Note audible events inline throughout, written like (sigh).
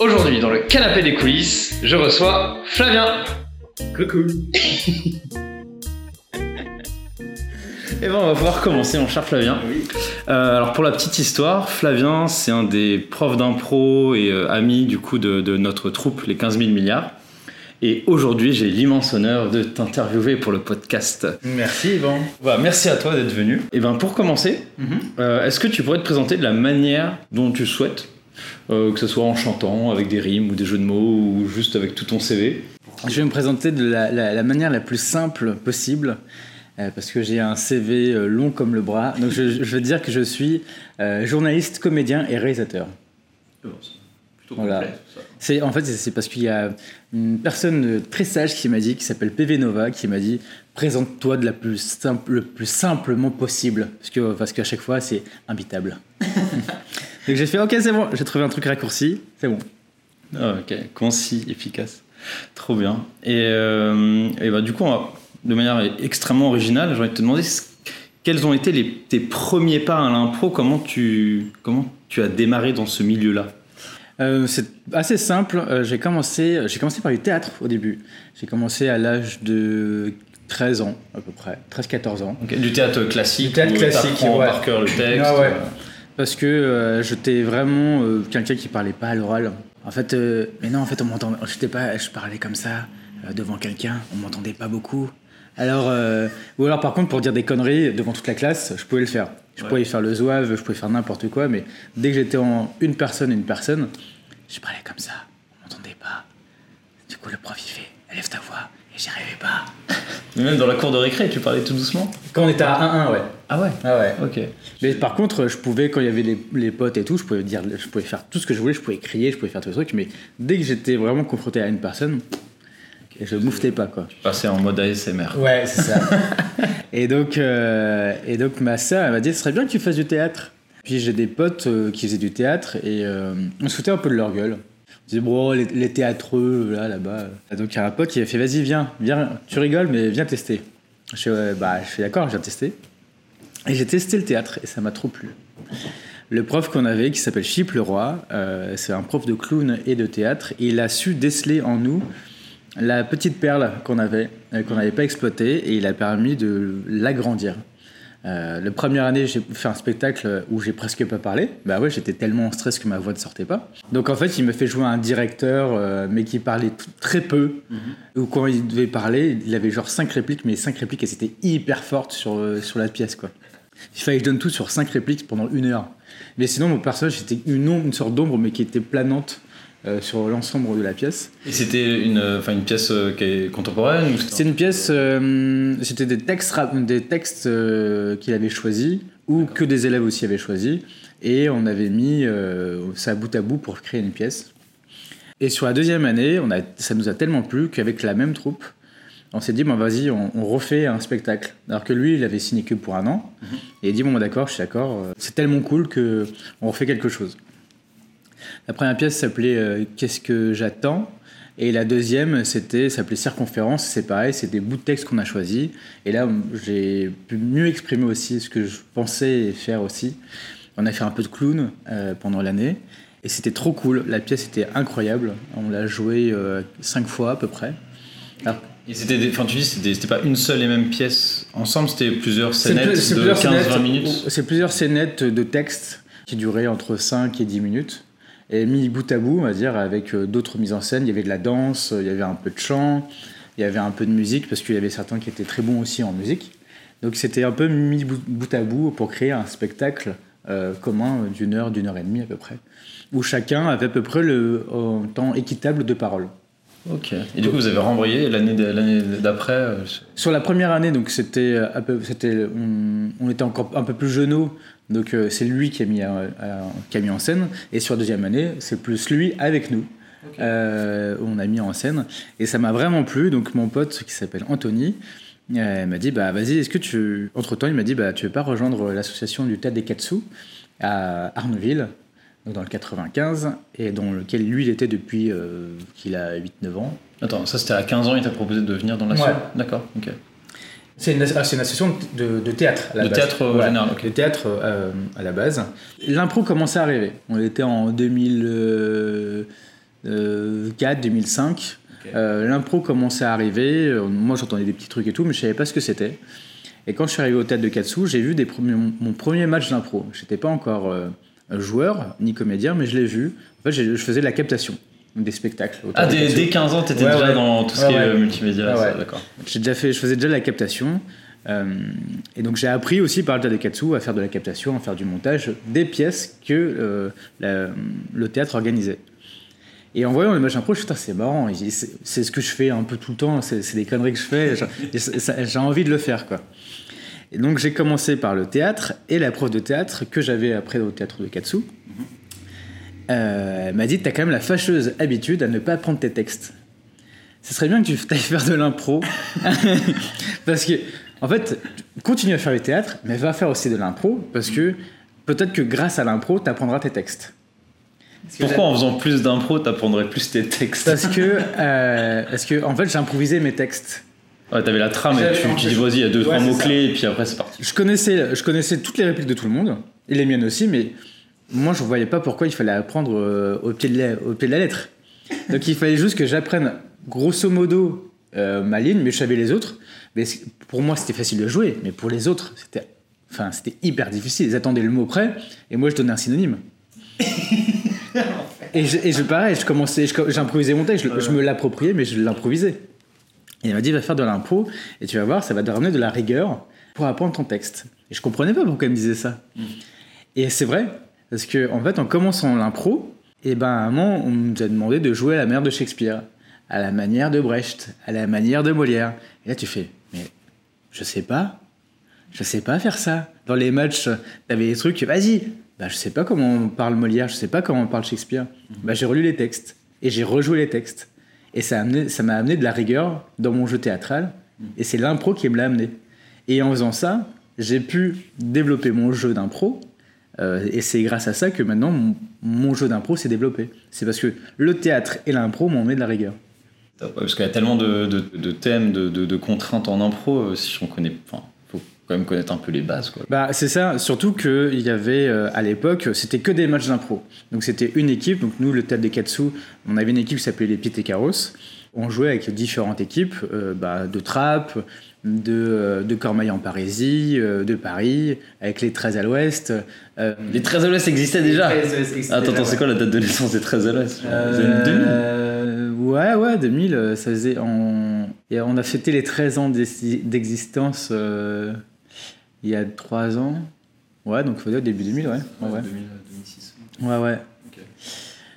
Aujourd'hui, dans le canapé des coulisses, je reçois Flavien. Coucou. (laughs) Et ben on va pouvoir commencer mon cher Flavien. Euh, alors pour la petite histoire, Flavien c'est un des profs d'impro et euh, amis du coup de, de notre troupe les 15 000 milliards. Et aujourd'hui j'ai l'immense honneur de t'interviewer pour le podcast. Merci Yvan. Voilà, merci à toi d'être venu. Et ben pour commencer, euh, est-ce que tu pourrais te présenter de la manière dont tu souhaites euh, que ce soit en chantant, avec des rimes ou des jeux de mots, ou juste avec tout ton CV. Je vais me présenter de la, la- la manière la plus simple possible. euh, parce que j'ai un CV long comme le bras. Donc je, je veux dire que je suis euh, journaliste, comédien et réalisateur. Plutôt Voilà. C'est en fait c'est parce qu'il y a une personne très sage qui m'a dit qui s'appelle PV Nova qui m'a dit présente-toi de la plus simple le plus simplement possible parce que parce qu'à chaque fois c'est imbitable. (laughs) Donc j'ai fait ok c'est bon j'ai trouvé un truc raccourci c'est bon. Ah, ok, concis, efficace. Trop bien. Et, euh, et bah, du coup, va- de manière extrêmement originale, j'ai envie de te demander quels ont été les, tes premiers pas à l'impro? Comment tu, comment tu as démarré dans ce milieu-là? Euh, c'est assez simple. Euh, j'ai commencé, j'ai commencé par du théâtre au début. J'ai commencé à l'âge de 13 ans à peu près, 13-14 ans. Du théâtre classique Du théâtre classique, ouais. par cœur le texte Ah ouais. euh, Parce que euh, j'étais vraiment euh, quelqu'un qui parlait pas à l'oral. En fait, euh, mais non, en fait, on m'entendait. J'étais pas, je parlais comme ça euh, devant quelqu'un. On m'entendait pas beaucoup. Alors, euh, ou alors par contre, pour dire des conneries devant toute la classe, je pouvais le faire. Je Ouais. pouvais faire le zouave, je pouvais faire n'importe quoi. Mais dès que j'étais en une personne, une personne, je parlais comme ça. On m'entendait pas. Du coup, le prof il fait, élève ta voix. Et j'y arrivais pas. Mais même dans la cour de récré, tu parlais tout doucement? Quand on était à 1-1, ouais. Ah ouais? Ah ouais. Ok. Mais par contre, je pouvais, quand il y avait les, les potes et tout, je pouvais, dire, je pouvais faire tout ce que je voulais, je pouvais crier, je pouvais faire tous les trucs, mais dès que j'étais vraiment confronté à une personne, je mouftais pas, quoi. Passer en mode ASMR. Ouais, c'est ça. (laughs) et, donc, euh, et donc, ma sœur, elle m'a dit, ce serait bien que tu fasses du théâtre. Puis j'ai des potes euh, qui faisaient du théâtre et euh, on se foutait un peu de leur gueule. On disait, bon, les, les théâtreux, là, là-bas. Et donc, il y a un pote qui a fait, vas-y, viens, viens, tu rigoles, mais viens tester. Je ouais, bah, je suis d'accord, je viens tester. Et j'ai testé le théâtre et ça m'a trop plu. Le prof qu'on avait, qui s'appelle Philippe Leroy, euh, c'est un prof de clown et de théâtre, et il a su déceler en nous la petite perle qu'on avait, euh, qu'on n'avait pas exploitée, et il a permis de l'agrandir. Euh, la première année, j'ai fait un spectacle où j'ai presque pas parlé. Bah ouais, j'étais tellement en stress que ma voix ne sortait pas. Donc en fait, il me fait jouer un directeur, euh, mais qui parlait très peu. Ou quand il devait parler, il avait genre cinq répliques, mais cinq répliques, elles étaient hyper fortes sur, euh, sur la pièce, quoi. Il fallait que je donne tout sur cinq répliques pendant une heure. Mais sinon, mon personnage, c'était une, ombre- une sorte d'ombre, mais qui était planante euh, sur l'ensemble de la pièce. Et c'était une, enfin, une pièce euh, qui est contemporaine c'était- une pièce, euh, c'était des textes, des textes euh, qu'il avait choisis, ou que des élèves aussi avaient choisis, et on avait mis euh, ça bout à bout pour créer une pièce. Et sur la deuxième année, on a, ça nous a tellement plu qu'avec la même troupe, on s'est dit, bon, vas-y, on, on refait un spectacle. Alors que lui, il avait signé que pour un an, et il dit, bon, bah, d'accord, je suis d'accord, euh, c'est tellement cool que on refait quelque chose. La première pièce s'appelait euh, Qu'est-ce que j'attends? Et la deuxième, c'était s'appelait Circonférence. C'est pareil, c'est des bouts de texte qu'on a choisis. Et là, j'ai pu mieux exprimer aussi ce que je pensais faire aussi. On a fait un peu de clown euh, pendant l'année. Et c'était trop cool. La pièce était incroyable. On l'a jouée euh, cinq fois à peu près. Alors, Et c'était, des- enfin tu dis, c'était, c'était pas une seule et même pièce ensemble, c'était plusieurs scénettes plus- de plusieurs 15-20 scénettes- minutes. C'est plusieurs scénettes de texte qui duraient entre 5 et 10 minutes. Et mis bout à bout, on va dire, avec euh, d'autres mises en scène. Il y avait de la danse, il y avait un peu de chant, il y avait un peu de musique, parce qu'il y avait certains qui étaient très bons aussi en musique. Donc c'était un peu mis bout, à bout pour créer un spectacle euh, commun d'une heure, d'une heure et demie à peu près, où chacun avait à peu près le temps équitable de parole. Ok. Et du coup, vous avez renvoyé l'année, d'après. euh, Sur la première année, donc c'était, on, on était encore un peu plus jeuneaux, donc euh, c'est lui qui a mis, euh, euh, qui a mis en scène. Et sur la deuxième année, c'est plus lui avec nous. Euh, on a mis en scène et ça m'a vraiment plu. Donc mon pote qui s'appelle Anthony euh, m'a dit bah vas-y, est-ce que tu entre temps il m'a dit bah tu veux pas rejoindre l'association du théâtre des Katsu à Arneville, donc dans le 95 et dans lequel lui il était depuis euh, qu'il a 8-9 ans. Attends, ça c'était à 15 ans, il t'a proposé de venir dans la Ouais. soirée D'accord, ok. C'est une, ah, une association de, de théâtre. À la De base. théâtre, euh, général. De théâtre euh, à la base. L'impro commençait à arriver. On était en 2004, 2005. Ok. Euh, L'impro commençait à arriver. Moi, j'entendais des petits trucs et tout, mais je savais pas ce que c'était. Et quand je suis arrivé au théâtre de Katsu, j'ai vu des premiers- mon, premier match d'impro. J'étais pas encore euh, joueur ni comédien, mais je l'ai vu. En fait, je faisais de la captation des spectacles. Ah, dès, dès 15 ans, t'étais Ouais, déjà ouais. dans tout ce Ouais, qui est euh, multimédia, Ah d'accord. J'ai déjà fait, je faisais déjà de la captation. euh, et donc j'ai appris aussi par le théâtre de Katsu à faire de la captation, à faire du montage des pièces que euh, la- le théâtre organisait. Et en voyant le match impro, je me suis dit, c'est marrant, c'est ce que je fais un peu tout le temps, c'est des conneries que je fais, j'ai- envie de le faire. quoi. Et donc j'ai commencé par le théâtre, et la prof de théâtre que j'avais après au théâtre de Katsu euh, m'a dit, t'as quand même la fâcheuse habitude à ne pas apprendre tes textes ce serait bien que tu ailles (laughs) faire de l'impro. (laughs) parce que, en fait, continue à faire le théâtre, mais va faire aussi de l'impro, parce que peut-être que grâce à l'impro, tu apprendras tes textes. Pourquoi en faisant plus d'impro, t'apprendrais plus tes textes Parce que, euh, parce que en fait, j'improvisais mes textes. Ouais, t'avais la trame et tu, tu dis vas-y, il y a deux, Ouais, trois mots-clés, et puis après c'est parti. Je connaissais, je connaissais toutes les répliques de tout le monde, et les miennes aussi, mais moi, je ne voyais pas pourquoi il fallait apprendre euh, au, pied de la, au pied de la lettre. Donc, il fallait juste que j'apprenne grosso modo euh, ma ligne, mais je savais les autres. Mais pour moi, c'était facile de jouer, mais pour les autres, c'était, enfin, hyper difficile. Ils attendaient le mot près, et moi, je donnais un synonyme. (laughs) et, je, et je, pareil, je commençais, je- j'improvisais mon texte, je, je me l'appropriais, mais je l'improvisais. Et il m'a dit, va faire de l'impro, et tu vas voir, ça va te ramener de la rigueur pour apprendre ton texte. Et je comprenais pas pourquoi il me disait ça. Et c'est vrai, parce que en fait, en commençant l'impro, et ben, à un moment, on nous a demandé de jouer à la manière de Shakespeare, à la manière de Brecht, à la manière de Molière. Et là, tu fais, mais je sais pas, je sais pas faire ça. Dans les matchs, t'avais des trucs, vas-y, bah, je sais pas comment on parle Molière, je sais pas comment on parle Shakespeare. Bah, j'ai relu les textes et j'ai rejoué les textes. Et ça a amené- ça m'a amené de la rigueur dans mon jeu théâtral. Et c'est l'impro qui me l'a amené. Et en faisant ça, j'ai pu développer mon jeu d'impro. Euh, et c'est grâce à ça que maintenant mon, mon jeu d'impro s'est développé. C'est parce que le théâtre et l'impro m'ont mis de la rigueur. Parce qu'il y a tellement de, de- de thèmes, de, contraintes en impro, euh, si on connaît. Enfin, faut quand même connaître un peu les bases, quoi. Bah, c'est ça, surtout qu'il y avait euh, à l'époque, c'était que des matchs d'impro. Donc c'était une équipe, donc nous, le Théâtre des Katsu, on avait une équipe qui s'appelait les Pites et Carros. On jouait avec différentes équipes, euh, bah, de Trappes, de, euh, de Cormeil en Parisie, euh, de Paris, avec les 13 à l'ouest. euh, Les 13 à l'Ouest existaient déjà Les 13 à l'Ouest existaient Attends, déjà, attends, c'est quoi la date de naissance des 13 à l'Ouest? Les années 2000 Euh, Ouais, ouais, 2000, euh, ça faisait. On, et on a fêté les 13 ans d'exi- d'existence euh, il y a 3 ans. Ouais, donc faut dire début 2000, ouais. ouais, ouais. 2006. Ouais, ouais.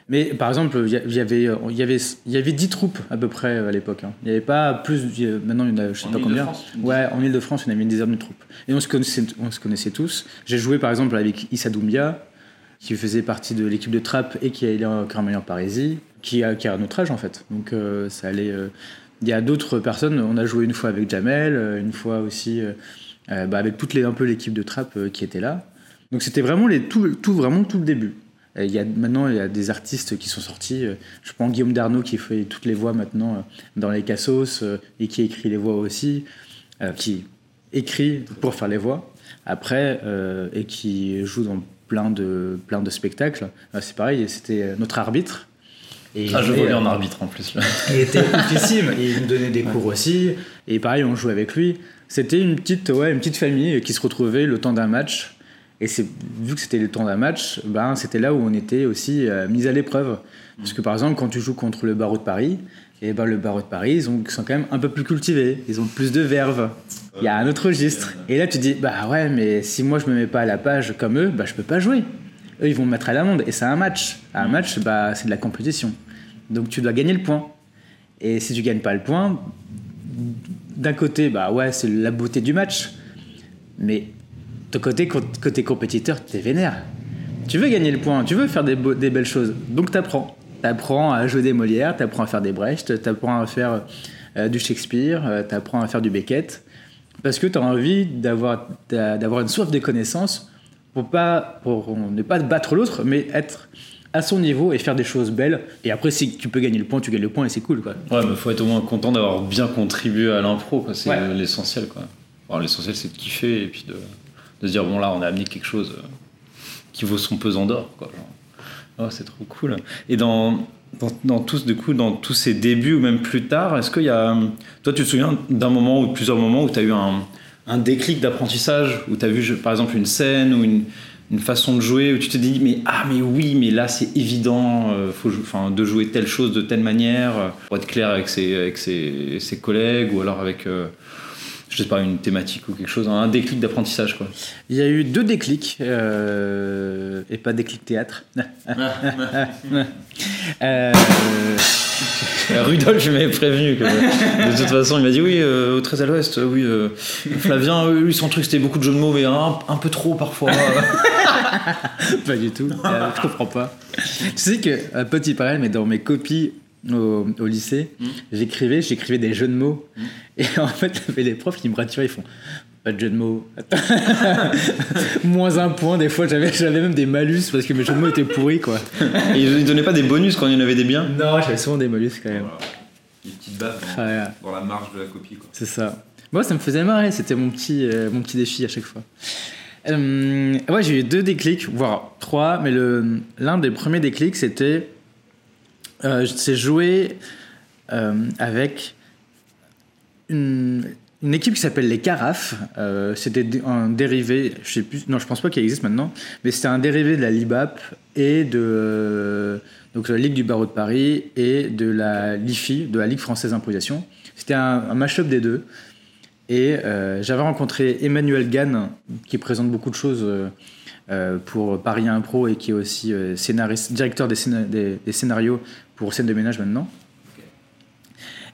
Mais par exemple, il y a- il y avait, euh, y avait, il y avait 10 troupes à peu près à l'époque. hein. Il n'y avait pas plus. Maintenant, il y en a, je sais En pas combien. Une Ouais, en Ile-de-France, il y en avait une dizaine de troupes. Et on se connaissait, on se connaissait tous. J'ai joué par exemple avec Issa Doumbia, qui faisait partie de l'équipe de Trappes et qui est allé en Parisie, qui a, qui a notre âge en fait. Donc euh, ça allait. euh, Il y a d'autres personnes. On a joué une fois avec Jamel, une fois aussi euh, bah, avec les un peu l'équipe de Trappes euh, qui était là. Donc c'était vraiment les tout, tout vraiment tout le début. Il y a, maintenant, il y a des artistes qui sont sortis. euh, Je prends Guillaume Darnaud qui fait toutes les voix maintenant euh, dans les Cassos euh, et qui écrit les voix aussi, qui écrit pour faire les voix après et qui joue dans plein de, plein de spectacles. C'est pareil, c'était notre arbitre. Et Ah, je euh, en arbitre en plus. Là. (laughs) il était oufissime. Il nous donnait des cours aussi. Et pareil, on jouait avec lui. C'était une petite, ouais, une petite famille qui se retrouvait le temps d'un match. Et c'est vu que c'était le temps d'un match, ben, c'était là où on était aussi euh, mis à l'épreuve. Parce que par exemple, quand tu joues contre le barreau de Paris, et ben, le barreau de Paris, ils, ont- ils sont quand même un peu plus cultivés. Ils ont plus de verve. Il y a un autre registre. Et là, tu dis, bah ouais, mais si moi je me mets pas à la page comme eux, bah je peux pas jouer. Eux, ils vont me mettre à l'amende. Et c'est un match. Un match, bah, c'est de la compétition. Donc tu dois gagner le point. Et si tu gagnes pas le point, d'un côté, bah ouais, c'est la beauté du match. Mais de côté, côté compétiteur, t'es vénère. Tu veux gagner le point, tu veux faire des, beaux- des belles choses. Donc t'apprends. T'apprends à jouer des Molières, t'apprends à faire des Brecht, t'apprends à faire euh, du Shakespeare, euh, t'apprends à faire du Beckett. Parce que t'as envie d'avoir d'a- d'avoir une soif de connaissances pour, pas, pour ne pas battre l'autre, mais être à son niveau et faire des choses belles. Et après, si tu peux gagner le point, tu gagnes le point et c'est cool, quoi. Ouais, mais faut être au moins content d'avoir bien contribué à l'impro, quoi. C'est Ouais. l'essentiel, quoi. L'essentiel, c'est de kiffer et puis de, de se dire, bon, là, on a amené quelque chose euh, qui vaut son pesant d'or. quoi. Oh, c'est trop cool. Et dans, dans, tous, du coup, dans tous ces débuts ou même plus tard, est-ce qu'il y a. Toi, tu te souviens d'un moment ou de plusieurs moments où tu as eu un, un déclic d'apprentissage, où tu as vu, par exemple, une scène ou une, une façon de jouer, où tu te dis, mais ah, mais oui, mais là, c'est évident euh, faut, enfin, de jouer telle chose de telle manière, euh, pour être clair avec ses, avec ses, collègues ou alors avec. euh, je sais pas, une thématique ou quelque chose, un déclic d'apprentissage, quoi. Il y a eu deux déclics, euh, et pas déclic théâtre. (laughs) Euh, Rudolf, je m'avais prévenu. Que, de toute façon, il m'a dit oui, euh, au 13 à l'ouest, oui. Flavien, lui, son truc, c'était beaucoup de jeux de mots, mais un, un peu trop parfois. (laughs) pas du tout, je comprends pas. Tu sais que, petit parallèle, mais dans mes copies au, au lycée, j'écrivais, j'écrivais des jeux de mots. Et en fait, avait les profs qui me ratturaient, ils font pas de jeux de mots. (laughs) Moins un point, des fois, j'avais, j'avais même des malus parce que mes jeux de mots étaient pourris, quoi. Et il donnait pas des bonus quand il y en avait des biens? Non, j'avais souvent des malus quand même. Des petites baffes Ah, ouais. dans la marge de la copie. Quoi. C'est ça. Moi, ça me faisait marrer, c'était mon petit, euh, mon petit défi à chaque fois. Euh, ouais, j'ai eu deux déclics, voire trois, mais le, l'un des premiers déclics, c'était. Euh, c'est jouer euh, avec une, équipe qui s'appelle les Carafes. Euh, c'était un dérivé, je sais plus, non, je pense pas qu'il existe maintenant, mais c'était un dérivé de la LIBAP et de euh, donc la Ligue du barreau de Paris et de la LIFI, de la Ligue française d'improvisation. C'était un, un mash-up des deux. Et j'avais rencontré Emmanuel Gann, qui présente beaucoup de choses pour Paris Impro et qui est aussi scénariste, directeur des scénarios pour Scène de ménage maintenant.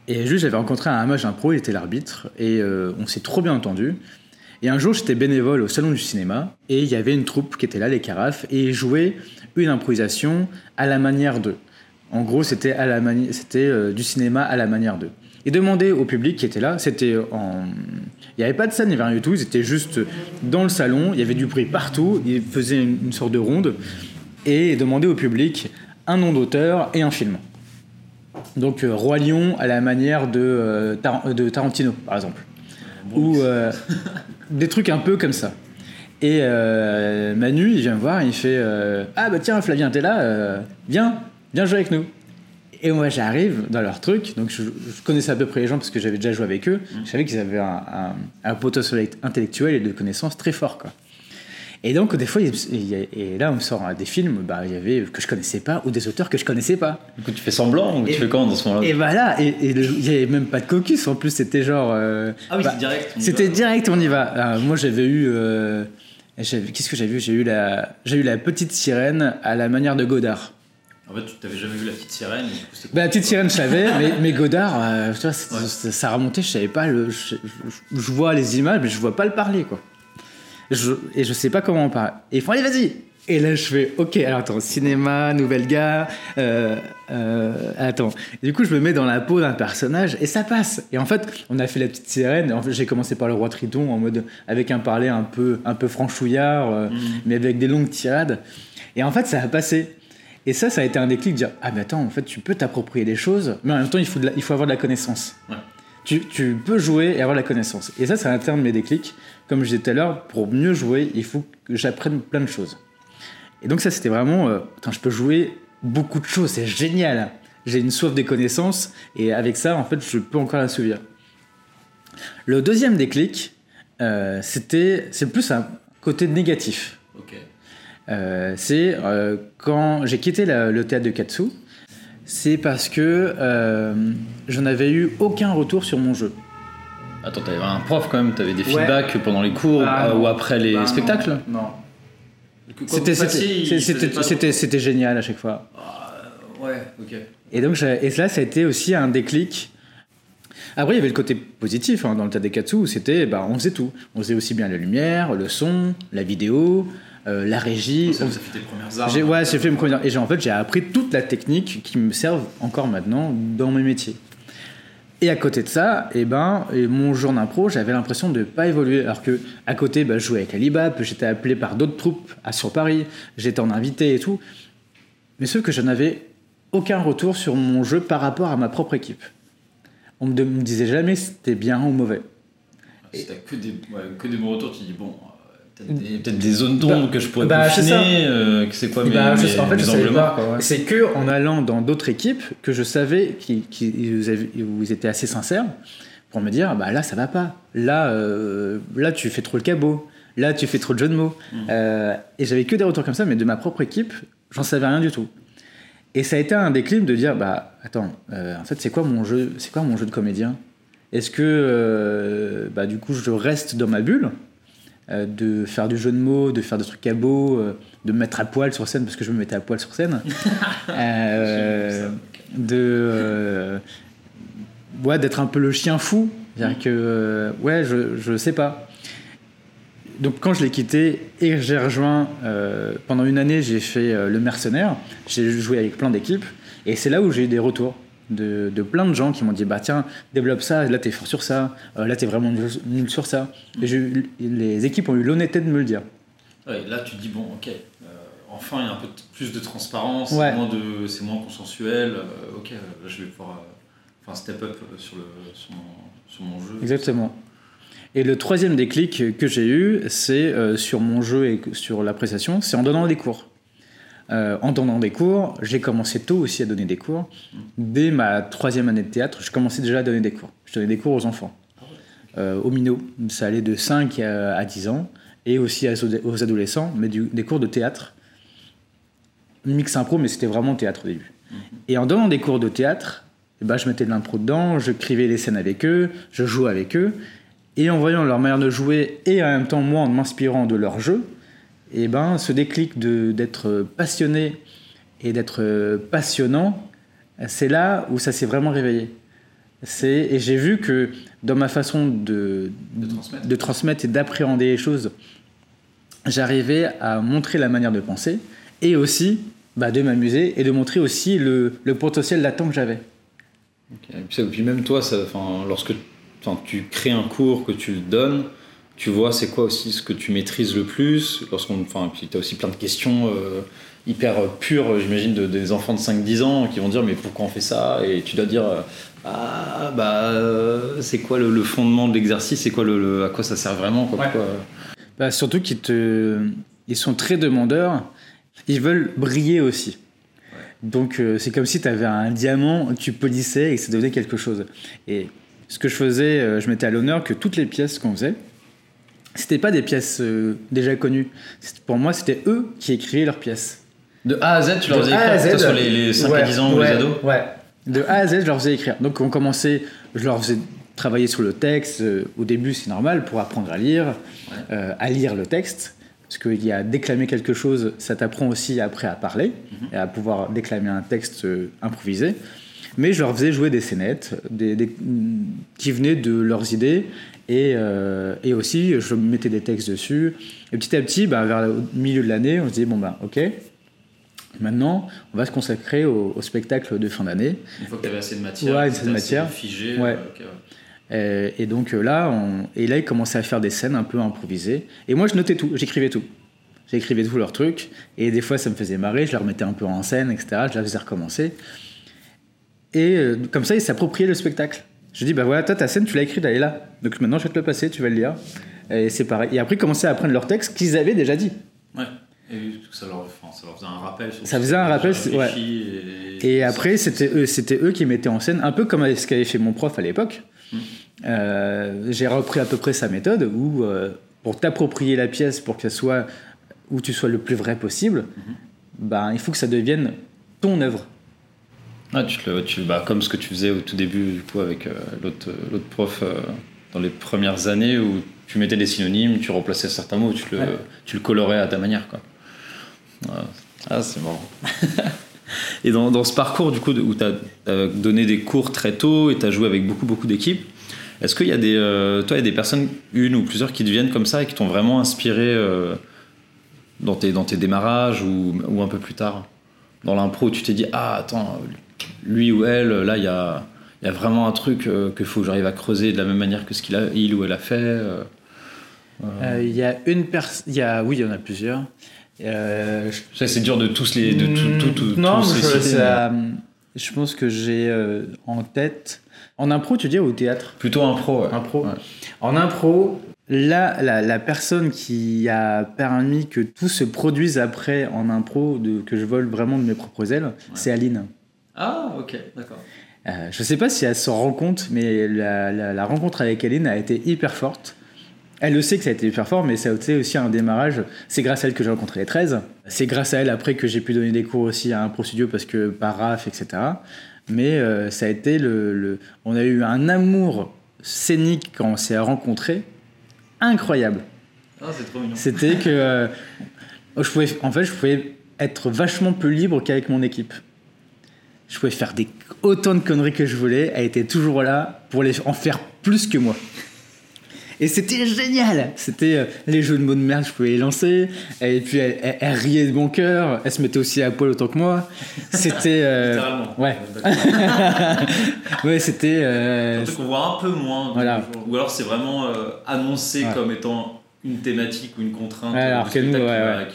Et juste, j'avais rencontré un match d'impro, il était l'arbitre, et euh, on s'est trop bien entendu. Et un jour, j'étais bénévole au Salon du Cinéma, et il y avait une troupe qui était là, les Carafes, et ils jouaient une improvisation à la manière d'eux. En gros, c'était euh, du cinéma à la manière d'eux. Et demander au public qui était là, c'était en... Il n'y avait pas de scène, il n'y avait rien du tout, ils étaient juste dans le salon, il y avait du bruit partout, ils faisaient une sorte de ronde, et demander au public un nom d'auteur et un film. Donc euh, Roi Lion à la manière de, euh, Tar- de Tarantino, par exemple. Ou euh, (laughs) des trucs un peu comme ça. Et euh, Manu, il vient me voir, il fait euh, Ah bah tiens, Flavien, t'es là, euh, viens, viens jouer avec nous. Et moi, j'arrive dans leur truc, donc je, je connaissais à peu près les gens parce que j'avais déjà joué avec eux. Je savais qu'ils avaient un, un, un potentiel intellectuel et de connaissances très fort, quoi. Et donc, des fois, il- il y a- et là, on me sort des films bah, il y avait, que je connaissais pas ou des auteurs que je connaissais pas. Du coup, tu fais semblant ou Et- tu fais quand dans ce moment-là? Et voilà, et, et le- il n'y avait même pas de caucus en plus, c'était genre. euh, Ah oui, bah, c'est direct. y C'était direct, on y va. Alors, moi, j'avais eu. euh, Qu'est-ce que j'ai vu J'ai eu, la... eu la petite sirène à la manière de Godard. En fait, tu t'avais jamais vu la petite sirène. du coup, Bah, la petite sirène, je savais, (laughs) mais, mais Godard, euh, tu vois, Ouais. c'est- ça remontait, je savais pas. Le... Je, je- je vois les images, mais je vois pas le parler, quoi. Je... Et je sais pas comment on parle. Et ils font, allez, vas-y Et là, je fais, ok, alors attends, cinéma, nouvelle gare, euh, euh, attends. Et du coup, je me mets dans la peau d'un personnage et ça passe. Et en fait, on a fait la petite sirène. En fait, j'ai commencé par le roi Triton en mode avec un parler un peu, un peu franchouillard, euh, mais avec des longues tirades. Et en fait, ça a passé. Et ça, ça a été un déclic de dire Ah, mais attends, en fait, tu peux t'approprier des choses, mais en même temps, il faut, la- il faut avoir de la connaissance. Ouais. Tu, tu peux jouer et avoir de la connaissance. Et ça, c'est un terme de mes déclics. Comme je disais tout à l'heure, pour mieux jouer, il faut que j'apprenne plein de choses. Et donc, ça, c'était vraiment euh, Putain, je peux jouer beaucoup de choses, c'est génial. J'ai une soif des connaissances, et avec ça, en fait, je peux encore la souvenir. Le deuxième déclic, euh, c'était c'est plus un côté négatif. Euh, c'est quand j'ai quitté la- le théâtre de Katsu, c'est parce que je n'avais eu aucun retour sur mon jeu. Attends, t'avais un prof quand même, t'avais des Ouais. feedbacks pendant les cours Ah, euh, non. ou après les Bah, non. spectacles Non. Quand C'était génial à chaque fois. trop- Ouais, ok. Et donc et là, ça a été aussi un déclic. Après, il y avait le côté positif hein, dans le théâtre des Katsu où c'était, bah, on faisait tout. On faisait aussi bien la lumière, le son, la vidéo, euh, la régie. Ça, On- fait tes premières armes. J'ai ouais, j'ai fait mes premières- et j'ai en fait j'ai appris toute la technique qui me servent encore maintenant dans mes métiers. Et à côté de ça, eh ben, mon jour d'impro, j'avais l'impression de ne pas évoluer. Alors que à côté, bah, je jouais avec la Libap, j'étais appelé par d'autres troupes à sur Paris, j'étais en invité et tout. Mais sauf que je n'avais aucun retour sur mon jeu par rapport à ma propre équipe. On me, me disait jamais si c'était bien ou mauvais. Si t'as que que des bons retours, tu dis bon, peut-être des, zones d'ombre Bah, que je pourrais bah, peaufiner, euh, que c'est quoi Et mes, bah, mes- en fait, mes angles morts. C'est que en allant dans d'autres équipes que je savais qu'ils qu'ils- vous étiez assez sincères pour me dire bah là ça va pas. Là, euh, là tu fais trop le cabot. Là tu fais trop de jeux de mots. Euh, et j'avais que des retours comme ça, mais de ma propre équipe, j'en savais rien du tout. Et ça a été un déclic de dire bah attends, euh, en fait c'est quoi mon jeu C'est quoi mon jeu de comédien? Est-ce que euh, bah du coup je reste dans ma bulle? Euh, de faire du jeu de mots, de faire des trucs cabots, euh, de me mettre à poil sur scène parce que je me mettais à poil sur scène, (laughs) Euh, de ouais d'être un peu le chien fou, c'est-à-dire que ouais je je sais pas. Donc quand je l'ai quitté et j'ai rejoint pendant une année j'ai fait le mercenaire, j'ai joué avec plein d'équipes et c'est là où j'ai eu des retours. De, de plein de gens qui m'ont dit bah tiens développe ça là t'es fort sur ça euh, là t'es vraiment nul, sur ça et les équipes ont eu l'honnêteté de me le dire Ouais, là, tu te dis, bon, ok, euh, enfin, il y a un peu plus de transparence, Ouais. c'est moins, de, c'est moins consensuel. euh, ok, là, je vais pouvoir enfin, step up sur, le, sur, mon, sur mon jeu. Exactement. Et le troisième déclic que j'ai eu, c'est sur mon jeu et sur l'appréciation, c'est en donnant des cours. Euh, en donnant des cours, j'ai commencé tôt aussi à donner des cours. Dès ma troisième année de théâtre, je commençais déjà à donner des cours. Je donnais des cours aux enfants. Euh, au minot, ça allait de 5 à, à 10 ans, et aussi aux adolescents, mais des cours de théâtre. Mix impro, mais c'était vraiment théâtre au début. Et en donnant des cours de théâtre, eh ben, je mettais de l'impro dedans, je crivais les scènes avec eux, je jouais avec eux. Et en voyant leur manière de jouer et en même temps moi en m'inspirant de leur jeu, et ben ce déclic de- d'être passionné et d'être passionnant, c'est là où ça s'est vraiment réveillé. C'est- Et j'ai vu que dans ma façon de, De transmettre. de transmettre et d'appréhender les choses, j'arrivais à montrer la manière de penser et aussi bah, de m'amuser et de montrer aussi le, le potentiel latent que j'avais. Et puis, même toi, ça, enfin, lorsque tu crées un cours, que tu le donnes, tu vois c'est quoi aussi ce que tu maîtrises le plus. Lorsqu'on, enfin, puis tu as aussi plein de questions euh, hyper euh, pures, j'imagine, de, des enfants de 5-10 ans qui vont dire mais pourquoi on fait ça? Et tu dois dire euh, ah bah euh, c'est quoi le, le fondement de l'exercice? C'est quoi le, le- à quoi ça sert vraiment quoi, Ouais. pourquoi- Bah, surtout qu'ils te... ils sont très demandeurs, ils veulent briller aussi. Donc euh, c'est comme si tu avais un diamant que tu polissais et que ça devenait quelque chose. Et ce que je faisais, euh, je mettais à l'honneur que toutes les pièces qu'on faisait, c'était pas des pièces euh, déjà connues. Pour moi, c'était eux qui écrivaient leurs pièces. De A à Z, tu leur faisais écrire, Z, soit les, les 5 à ouais, 10 ans ou les ados Ouais. De A à Z, je leur faisais écrire. Donc on commençait, je leur faisais travailler sur le texte. Euh, Au début, c'est normal pour apprendre à lire, euh, à lire le texte. Parce qu'il y a déclamer quelque chose, ça t'apprend aussi après à parler et à pouvoir déclamer un texte euh, improvisé. Mais je leur faisais jouer des scénettes des, des- qui venaient de leurs idées et, euh, et aussi je mettais des textes dessus. Et petit à petit, bah, vers le milieu de l'année, on se dit bon bah ok, maintenant on va se consacrer au, au spectacle de fin d'année. Une fois que tu avais assez de matière, Ouais, assez de matière. figé, Ouais. euh, ok, ouais. Euh, et donc là, on... et là, ils commençaient à faire des scènes un peu improvisées. Et moi, je notais tout, j'écrivais tout. J'écrivais tous leurs trucs. Et des fois, ça me faisait marrer, je leur mettais un peu en scène, etc. Je la faisais recommencer. Et euh, comme ça, ils s'appropriaient le spectacle. Je dis, bah voilà, toi, ta scène, tu l'as écrite, elle est là. Donc maintenant, je vais te le passer, tu vas le lire. Et c'est pareil. Et après, commençaient à apprendre leur texte qu'ils avaient déjà dit. Ouais. Et ça leur, enfin, ça leur faisait un rappel. Ça faisait un rappel, ouais. Et après, c'était eux, c'était eux qui mettaient en scène, un peu comme ce qu'avait fait mon prof à l'époque. Euh, J'ai repris à peu près sa méthode où, euh, pour t'approprier la pièce, pour que ça soit où tu sois le plus vrai possible, ben, il faut que ça devienne ton œuvre. Ah, tu le- tu- bah, comme ce que tu faisais au tout début du coup, avec euh, l'autre l'autre prof euh, dans les premières années où tu mettais des synonymes, tu remplaçais certains mots, tu le, Ouais. tu le colorais à ta manière. Quoi. Ah, c'est marrant. (laughs) et dans, dans ce parcours du coup, où tu as, donné des cours très tôt et tu as joué avec beaucoup, beaucoup d'équipes, est-ce qu'il y a des, euh, toi, il y a des personnes, une ou plusieurs, qui deviennent comme ça et qui t'ont vraiment inspiré euh, dans, tes, dans tes démarrages ou, ou un peu plus tard? Dans l'impro, tu t'es dit, ah, attends, lui ou elle, là, il y a, il y a vraiment un truc euh, qu'il faut que j'arrive à creuser de la même manière que ce qu'il a, il ou elle a fait. euh. Euh, Il y a une personne. Oui, il y en a plusieurs. Je- Ça, c'est dur de tous les, de tout, tout, tout- non, tous mais les je- citer, ça- Je pense que j'ai en tête. En impro, tu dis ou au théâtre? Plutôt impro. Ouais. Impro. Ouais. En impro, là, la, la personne qui a permis que tout se produise après en impro, de, que je vole vraiment de mes propres ailes, c'est Aline. Ah, ok, d'accord. Euh, je sais pas si elle s'en rend compte, mais la, la- la rencontre avec Aline a été hyper forte. Elle le sait que ça a été hyper fort, mais ça a été aussi un démarrage. C'est grâce à elle que j'ai rencontré les 13. C'est grâce à elle après que j'ai pu donner des cours aussi à un studio parce que par RAF, etc. Mais euh, ça a été le, le- On a eu un amour scénique quand on s'est rencontrés incroyable. Ah, c'est trop mignon. C'était que euh, je pouvais, en fait, je pouvais être vachement plus libre qu'avec mon équipe. Je pouvais faire des, autant de conneries que je voulais. Elle était toujours là pour les, en faire plus que moi. Et c'était génial. C'était euh, les jeux de mots de merde, je pouvais les lancer. Et puis elle, elle- elle riait de bon cœur. Elle se mettait aussi à poil autant que moi. C'était. euh, Littéralement. ouais. (laughs) Ouais, c'était. euh, qu'on voit un peu moins. Voilà. Ou alors c'est vraiment euh, annoncé Ouais. comme étant une thématique ou une contrainte. ouais, alors que nous, ouais,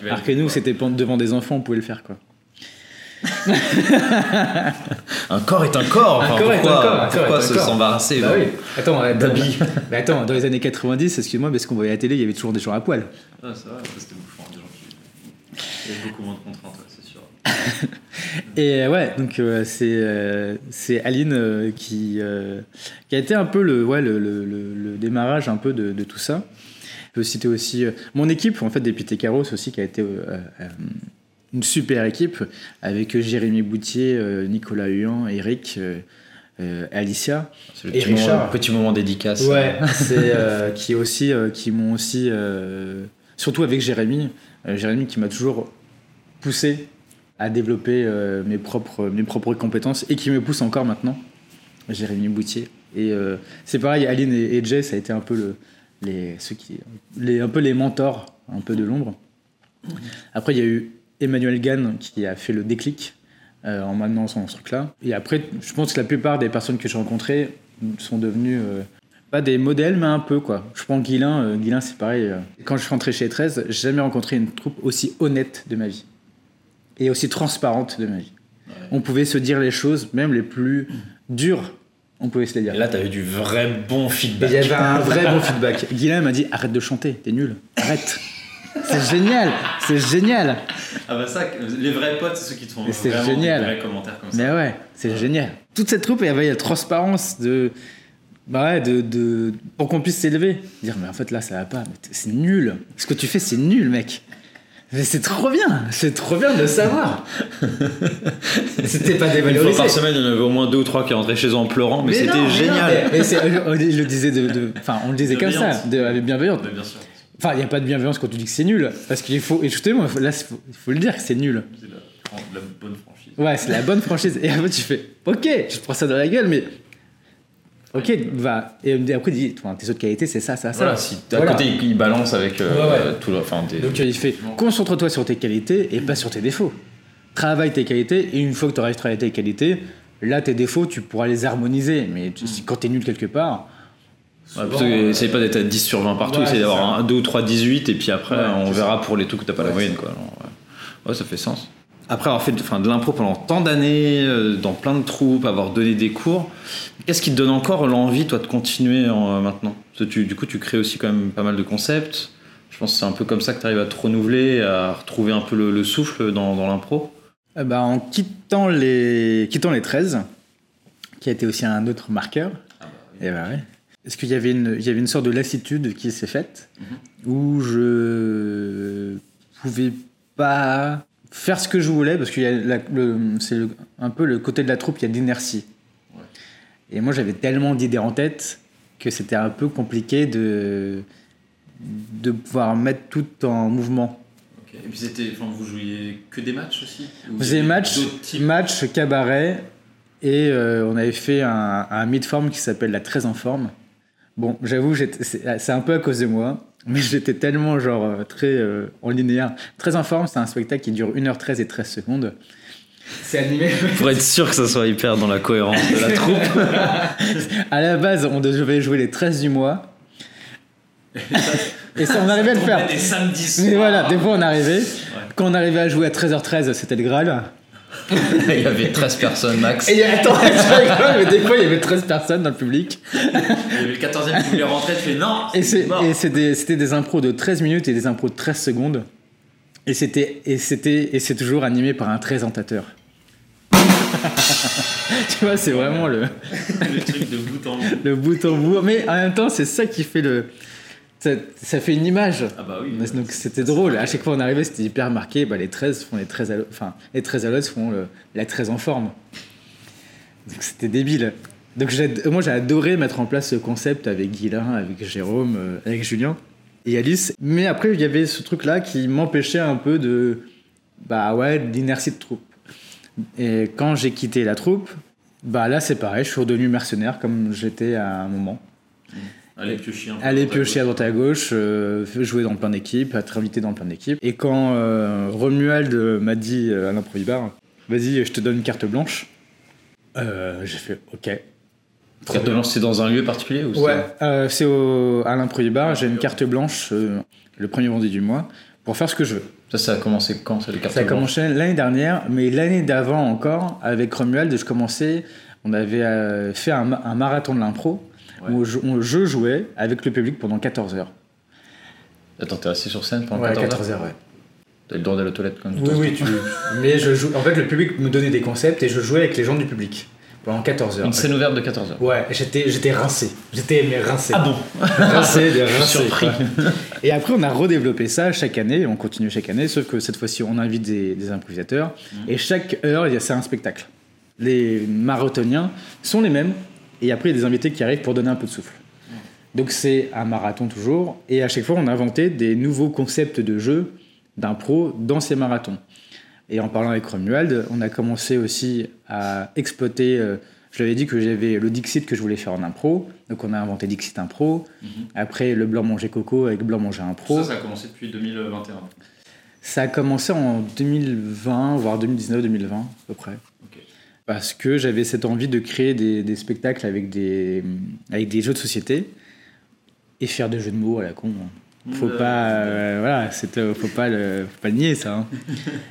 alors que nous, c'était devant des enfants, on pouvait le faire quoi. (laughs) Un corps est un corps. Un enfin, corps est un pourquoi, corps, un corps pourquoi est un se corps. s'embarrasser Bah bon. oui. Attends, dans les années 90, excuse-moi, mais ce qu'on voyait à la télé, il y avait toujours des gens à poil. Ah, c'est vrai, ça, c'était bouffant. Des gens qui. Il y avait beaucoup moins de contraintes, ouais, c'est sûr. (laughs) Et euh, ouais, donc euh, c'est euh, c'est Aline euh, qui, euh, qui a été un peu le, ouais, le, le, le- le démarrage un peu de, de tout ça. Je peux citer aussi euh, mon équipe, en fait, des Pité Carros aussi, qui a été euh, euh, une super équipe avec Jérémy Boutier, euh, Nicolas Huan, Eric, euh, euh, Alicia. C'est le Et petit moment, Richard. petit moment dédicace. Ouais, c'est euh, (laughs) qui aussi euh, qui m'ont aussi surtout avec Jérémy, Jérémy qui m'a toujours poussé à développer mes propres mes propres compétences et qui me pousse encore maintenant. Jérémy Boutier et c'est pareil Aline et, et Jay ça a été un peu le les ceux qui les un peu les mentors un peu de l'ombre. Après il y a eu Emmanuel Gann qui a fait le déclic euh, en maintenant son ce truc-là. Et après, je pense que la plupart des personnes que j'ai rencontrées sont devenues euh, pas des modèles, mais un peu quoi. Je prends Guilin, euh, Guilin c'est pareil. euh, Quand je suis rentré chez 13, j'ai jamais rencontré une troupe aussi honnête de ma vie et aussi transparente de ma vie. On pouvait se dire les choses, même les plus dures, on pouvait se les dire. Et là, t'avais du vrai bon feedback. il y avait un vrai bon feedback. Guilin m'a dit arrête de chanter, t'es nul, arrête. c'est génial, c'est génial. Ah bah ça, les vrais potes, c'est ceux qui te font c'est vraiment génial. des vrais commentaires comme ça. Mais ouais, c'est génial. Toute cette troupe, il y avait la transparence de. Bah ouais, de, de- pour qu'on puisse s'élever. Dire, mais en fait là, ça va pas, c'est nul. Ce que tu fais, c'est nul, mec. Mais c'est trop bien, c'est trop bien de le savoir. (laughs) C'était pas Une fois dévalorisé. par semaine, il y en avait au moins deux ou trois qui rentraient chez eux en pleurant, mais, Mais c'était génial. non, mais- mais on le disait de, de- on le disait comme ça, de, avec bienveillante. Mais bien sûr, Enfin, il n'y a pas de bienveillance quand tu dis que c'est nul, parce qu'il faut, et justement, là, il faut, le dire que c'est nul. c'est la, la bonne franchise. Ouais, c'est la bonne franchise. Et après, tu fais, ok, je te prends ça dans la gueule, mais. Ok, va. Et après, il dit, Toi, tes autres qualités, c'est ça, ça, ça. Voilà, si à Voilà. côté il balance avec euh, Ouais, ouais. tout le, enfin, des, Donc, il fait, concentre-toi sur tes qualités et pas sur tes défauts. Travaille tes qualités, et une fois que tu auras travaillé tes qualités, là, tes défauts, tu pourras les harmoniser. Mais tu- quand t'es nul quelque part. Ouais, que- essaye pas d'être à 10 sur 20 partout, Ouais, essaye c'est d'avoir ça. un 2 ou 3 18 et puis après Ouais, on verra pour les trucs où t'as pas la moyenne quoi. Alors, ouais. Ouais, ça fait sens. Après avoir fait de, enfin, de l'impro pendant tant d'années, euh, dans plein de troupes, avoir donné des cours, qu'est-ce qui te donne encore l'envie toi de continuer en, euh, maintenant? Parce que tu, Du coup tu crées aussi quand même pas mal de concepts. Je pense que c'est un peu comme ça que tu arrives à te renouveler, à retrouver un peu le, le souffle dans, dans l'impro? Eh ben, en quittant les, quittant les 13, qui a été aussi un autre marqueur, et ben ouais. Parce qu'il y avait une, il y avait une sorte de lassitude qui s'est faite, où je pouvais pas faire ce que je voulais, parce que c'est un peu le côté de la troupe, il y a de l'inertie. Et moi, j'avais tellement d'idées en tête que c'était un peu compliqué de, de pouvoir mettre tout en mouvement. Et puis c'était, enfin, vous jouiez que des matchs aussi On faisait match, match, cabaret, et euh, on avait fait un, un mid-form qui s'appelle la 13 en forme. Bon, j'avoue, j'étais- c'est un peu à cause de moi, mais j'étais tellement genre euh, très euh, en linéaire. 13 en forme, c'est un spectacle qui dure 1h13 et 13 secondes. C'est animé. Pour être sûr que ça soit hyper dans la cohérence de la troupe. (laughs) à la base, on devait jouer les 13 du mois. Et ça, on arrivait à le faire. Des samedis Mais voilà, des fois on arrivait. Quand on arrivait à jouer à 13h13, c'était le Graal. (laughs) il y avait 13 personnes max. Et attends, (laughs) mais des fois il y avait 13 personnes dans le public. Il y avait le 14e qui voulait rentrer, tu fais non Et c'est mort. c'est- et c'était c'était des impros de 13 minutes et des impros de 13 secondes. Et c'était et c'était et c'est toujours animé par un présentateur. (laughs) tu vois, c'est vraiment le, le truc de bout en bout. le bout en bout. Mais en même temps, c'est ça qui fait le. Ça, ça fait une image. Ah bah oui. Donc c'était drôle. À chaque fois on arrivait, c'était hyper marqué. Bah, les 13 font les 13 à. Enfin, les 13 à font le- la 13 en forme. Donc c'était débile. Donc moi j'ai adoré mettre en place ce concept avec Guilain, avec Jérôme, euh, avec Julien et Alice. Mais après il y avait ce truc là qui m'empêchait un peu de. Bah ouais, d'inertie de troupe. Et quand j'ai quitté la troupe, bah là c'est pareil, je suis redevenu mercenaire comme j'étais à un moment. Allez piocher. Aller piocher à droite et à gauche, euh, jouer dans plein d'équipes, être invité dans plein d'équipes. Et quand euh, Romuald m'a dit euh, à l'improvibar, vas-y, je te donne une carte blanche, euh, j'ai fait OK. Carte blanche, c'est dans un lieu particulier ou Ouais, euh, c'est au, à l'improvibar, j'ai une carte blanche euh, le premier vendredi du mois pour faire ce que je veux. Ça, ça a commencé quand ça, les cartes Ça a commencé l'année dernière, mais l'année d'avant encore, avec Romuald, je commençais, on avait euh, fait un marathon de l'impro Ouais. où je, jouais avec le public pendant 14 heures. Attends, t'es resté sur scène pendant Ouais, 14 14 heures heures, ouais. T'as le droit d'aller aux toilettes quand même. Oui, oui, tu... mais je joue. En fait, le public me donnait des concepts et je jouais avec les gens du public pendant 14 heures. Une scène ouverte de 14 heures. Ouais, j'étais, j'étais rincé. J'étais mais rincé. Ah bon rincé, de (laughs) rincé. surpris. Et après, on a redéveloppé ça chaque année. On continue chaque année, sauf que cette fois-ci, on invite des, des improvisateurs et chaque heure, il y a c'est un spectacle. Les marathoniens sont les mêmes et après, il y a des invités qui arrivent pour donner un peu de souffle. Donc c'est un marathon toujours, et à chaque fois on a inventé des nouveaux concepts de jeu, d'impro dans ces marathons. Et en parlant avec Romuald, on a commencé aussi à exploiter. euh, je lui avais dit que j'avais le Dixit que je voulais faire en impro, donc on a inventé Dixit Impro. Après le blanc manger coco avec blanc manger impro. Ça, ça a commencé depuis 2021. Ça a commencé en 2020, voire 2019-2020 à peu près. Ok. Parce que j'avais cette envie de créer des, des spectacles avec des, avec des jeux de société et faire des jeux de mots à la con. Faut Ouais. pas, euh, voilà, euh, faut pas le, faut pas le nier ça. hein.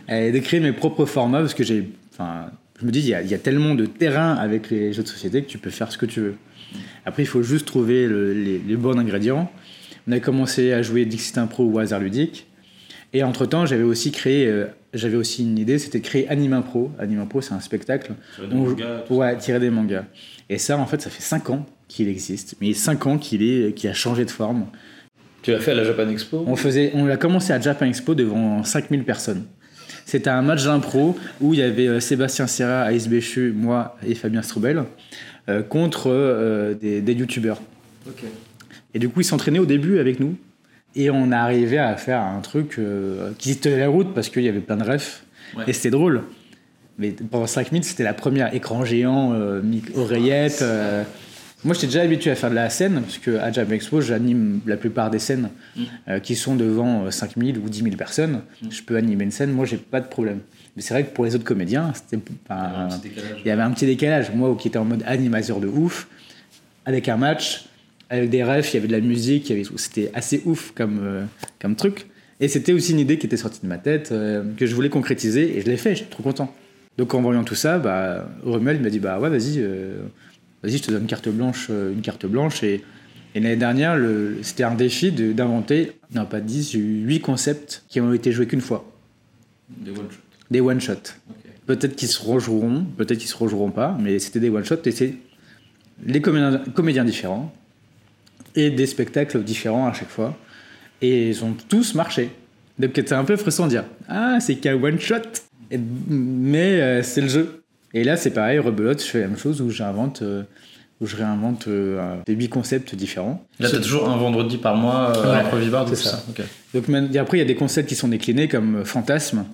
(laughs) et de créer mes propres formats parce que j'ai, enfin, je me dis il y, a, il y a tellement de terrain avec les jeux de société que tu peux faire ce que tu veux. Après il faut juste trouver le- les, les bons ingrédients. On a commencé à jouer Dixit Impro ou hasard ludique. Et entre temps j'avais aussi créé, euh, j'avais aussi une idée, c'était de créer Anime Impro. Anime Impro c'est un spectacle on- Ouais, tiré des mangas. Et ça, en fait, ça fait 5 ans qu'il existe. Mais 5 ans qu'il est, qu'il a changé de forme. Tu l'as fait à la Japan Expo On, faisait, on a commencé à Japan Expo devant 5000 personnes. C'était un match d'impro où il y avait euh, Sébastien Serra, Aïs Béchu, moi et Fabien Stroubel euh, contre euh, des, des youtubeurs. Et du coup, ils s'entraînaient au début avec nous. Et on a arrivé à faire un truc euh, qui tenait la route parce qu'il y avait plein de refs. Ouais. Et c'était drôle. Mais pendant 5 minutes, c'était la première écran géant, euh, oreillette. euh. Moi, j'étais déjà habitué à faire de la scène, parce qu'à Jam Expo, j'anime la plupart des scènes Mm. euh, qui sont devant euh, 5000 ou 10 000 personnes. Je peux animer une scène, moi, j'ai pas de problème. Mais c'est vrai que pour les autres comédiens, c'était décalage. il y avait un petit décalage. Moi, qui était en mode animateur de ouf, avec un match, avec des refs, il y avait de la musique. C'était assez ouf comme, euh, comme truc. Et c'était aussi une idée qui était sortie de ma tête, euh, que je voulais concrétiser, et je l'ai fait, j'étais trop content. Donc en voyant tout ça, bah, Romuald m'a dit bah ouais vas-y, euh, vas-y je te donne une carte blanche, une carte blanche et, et l'année dernière c'était un défi d'inventer non pas 10, 8 concepts qui ont été joués qu'une fois, Des one shot. des one shot. Peut-être qu'ils se rejoueront, peut-être qu'ils se rejoueront pas, mais c'était des one shots et c'est les comédiens, comédiens différents et des spectacles différents à chaque fois et ils ont tous marché. Donc c'était un peu frustrant de dire ah c'est qu'un one shot, Et- mais euh, c'est le jeu. Et là c'est pareil, rebelote, je fais la même chose où j'invente, euh, où je réinvente euh, des huit concepts différents. Là, t'as toujours un vendredi par mois euh, Ouais, à l'improvibar, c'est tout ça. ça. Donc et après, il y a des concepts qui sont déclinés comme euh, Fantasme.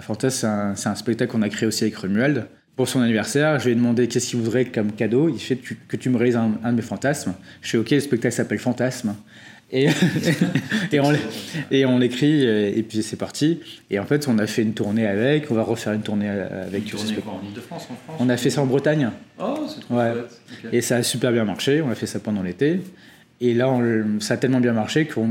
Fantasme, c'est un, c'est un spectacle qu'on a créé aussi avec Romuald. Pour son anniversaire, je lui ai demandé qu'est-ce qu'il voudrait comme cadeau? Il fait tu- que tu me réalises un, un de mes fantasmes. Je fais OK, le spectacle s'appelle Fantasme. Et, (laughs) et on, et on l'écrit, et puis c'est parti. Et en fait, on a fait une tournée avec, on va refaire une tournée euh, avec. Une tournée quoi, en Ile-de-France, en France? On a fait ça en Ok. Oh, c'est trop Ouais. Et ça a super bien marché, on a fait ça pendant l'été. Et là, on- ça a tellement bien marché qu'il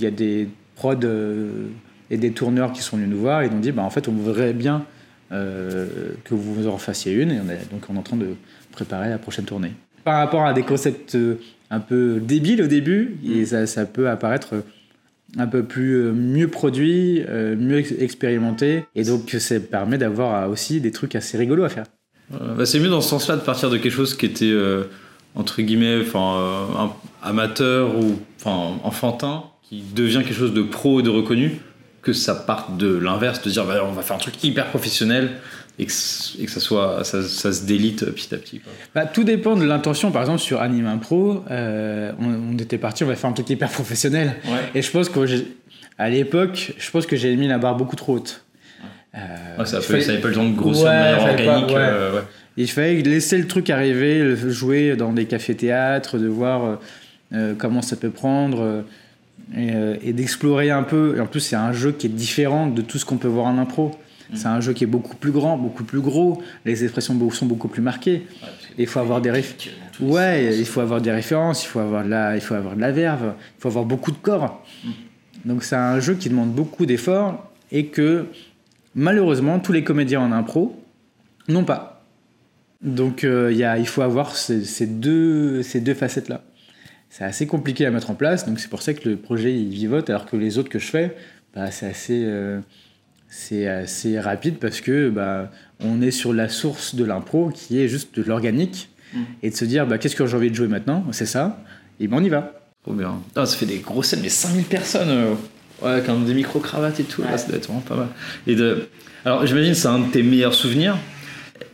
y a des prods euh, et des tourneurs qui sont venus nous voir et ils nous ont dit bah, en fait, on voudrait bien que vous en fassiez une. Et on est, donc on est en train de préparer la prochaine tournée. Par rapport à des concepts euh, un peu débiles au début, et ça, ça peut apparaître un peu plus euh, mieux produit, euh, mieux ex- expérimenté. Et donc ça permet d'avoir euh, aussi des trucs assez rigolos à faire. Euh, bah, c'est mieux dans ce sens-là de partir de quelque chose qui était euh, entre guillemets euh, amateur ou enfantin qui devient quelque chose de pro et de reconnu que ça parte de l'inverse de dire bah, on va faire un truc hyper professionnel et que, c- et que ça soit ça, ça se délite petit à petit quoi. Bah, tout dépend de l'intention. Par exemple, sur Anime Impro, euh, on, on était parti, on va faire un truc hyper professionnel. Et je pense qu'à l'époque, je pense que j'ai mis la barre beaucoup trop haute. Euh, Ouais, ça, il peut, fallait- ça avait pas le temps de grossir Ouais, de manière fallait pas- organique euh. Il fallait laisser le truc arriver, le- jouer dans des cafés-théâtres, de voir comment ça peut prendre et, euh, et d'explorer un peu. Et en plus, c'est un jeu qui est différent de tout ce qu'on peut voir en impro. C'est un jeu qui est beaucoup plus grand, beaucoup plus gros. Les expressions sont beaucoup plus marquées. Il faut avoir des réf- Ouais, il faut avoir des références, il faut avoir de la, il faut avoir de la verve, il faut avoir beaucoup de corps. Donc c'est un jeu qui demande beaucoup d'efforts et que malheureusement tous les comédiens en impro n'ont pas. Donc euh, il y a, il faut avoir ces, ces deux, ces deux facettes-là. C'est assez compliqué à mettre en place, donc c'est pour ça que le projet il vivote, alors que les autres que je fais, bah, c'est assez, euh, c'est assez rapide parce que bah, on est sur la source de l'impro qui est juste de l'organique et de se dire bah, qu'est-ce que j'ai envie de jouer maintenant, c'est ça, et ben on y va. Trop bien. Ah, ça fait des grosses scènes, mais 5000 personnes. euh, ouais, quand même des micro-cravates et tout. là, ça doit être vraiment pas mal. Et de... Alors, j'imagine que c'est un de tes meilleurs souvenirs.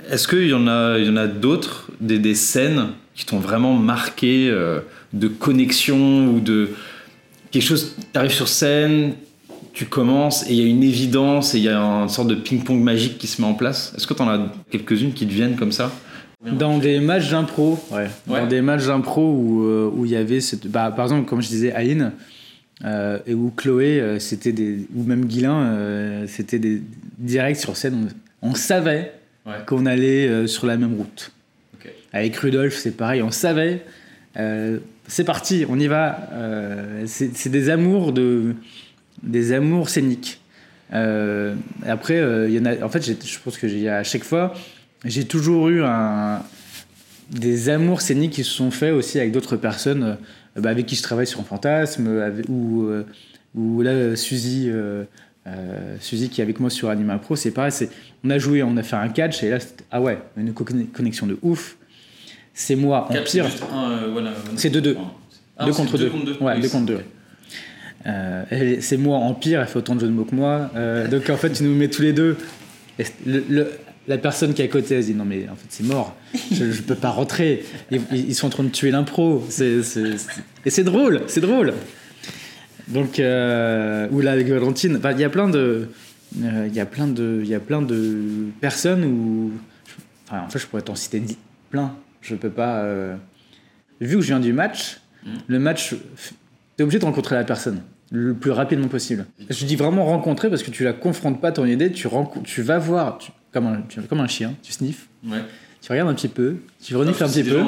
Est-ce qu'il y en a, il y en a d'autres, des, des scènes qui t'ont vraiment marqué euh, de connexion ou de quelque chose Tu arrives sur scène, tu commences et il y a une évidence et il y a une sorte de ping-pong magique qui se met en place. Est-ce que tu en as quelques-unes qui te viennent comme ça? Dans des matchs d'impro, ouais. Ouais. Dans des matchs d'impro où euh, où il y avait cette, bah, par exemple comme je disais Aline euh, et où Chloé euh, c'était des ou même Guilin euh, c'était des directs sur scène on, on savait Ouais. qu'on allait euh, sur la même route. Avec Rudolf c'est pareil on savait euh, c'est parti on y va euh, c'est des amours de des amours scéniques. Euh, après, euh, il y en a. En fait, je pense que à chaque fois, j'ai toujours eu des amours scéniques qui se sont faits aussi avec d'autres personnes euh, bah, avec qui je travaille sur un fantasme, ou, euh, là, euh, Suzy, euh, euh, Suzy qui est avec moi sur Anima Pro, c'est pareil, on a joué, on a fait un catch, et là, ah ouais, une co- connexion de ouf. C'est moi en pire. C'est deux, deux. Ah, deux c'est contre deux. Ouais, Oui, deux contre c'est- deux. Euh, elle- c'est moi en pire, elle fait autant de jeux de mots que moi. Euh, donc en fait, tu nous mets tous les deux. Et le- le- la personne qui est à côté, elle se dit non mais en fait c'est mort. Je, je peux pas rentrer. Ils, ils sont en train de tuer l'impro. C'est, c'est- c'est- Et c'est drôle, c'est drôle. Donc euh, ou là avec Valentine, Enfin, il y a plein de, euh, il y a plein de, il y a plein de personnes où, enfin en fait je pourrais t'en citer plein. Je peux pas. euh, Vu que je viens du match, le match, t'es obligé de rencontrer la personne le plus rapidement possible. Je dis vraiment rencontrer parce que tu la confrontes pas ton idée, tu, renco- tu vas voir, tu- comme, un, tu- comme un chien, tu sniffes, Ouais. tu regardes un petit peu, tu renifles un petit peu.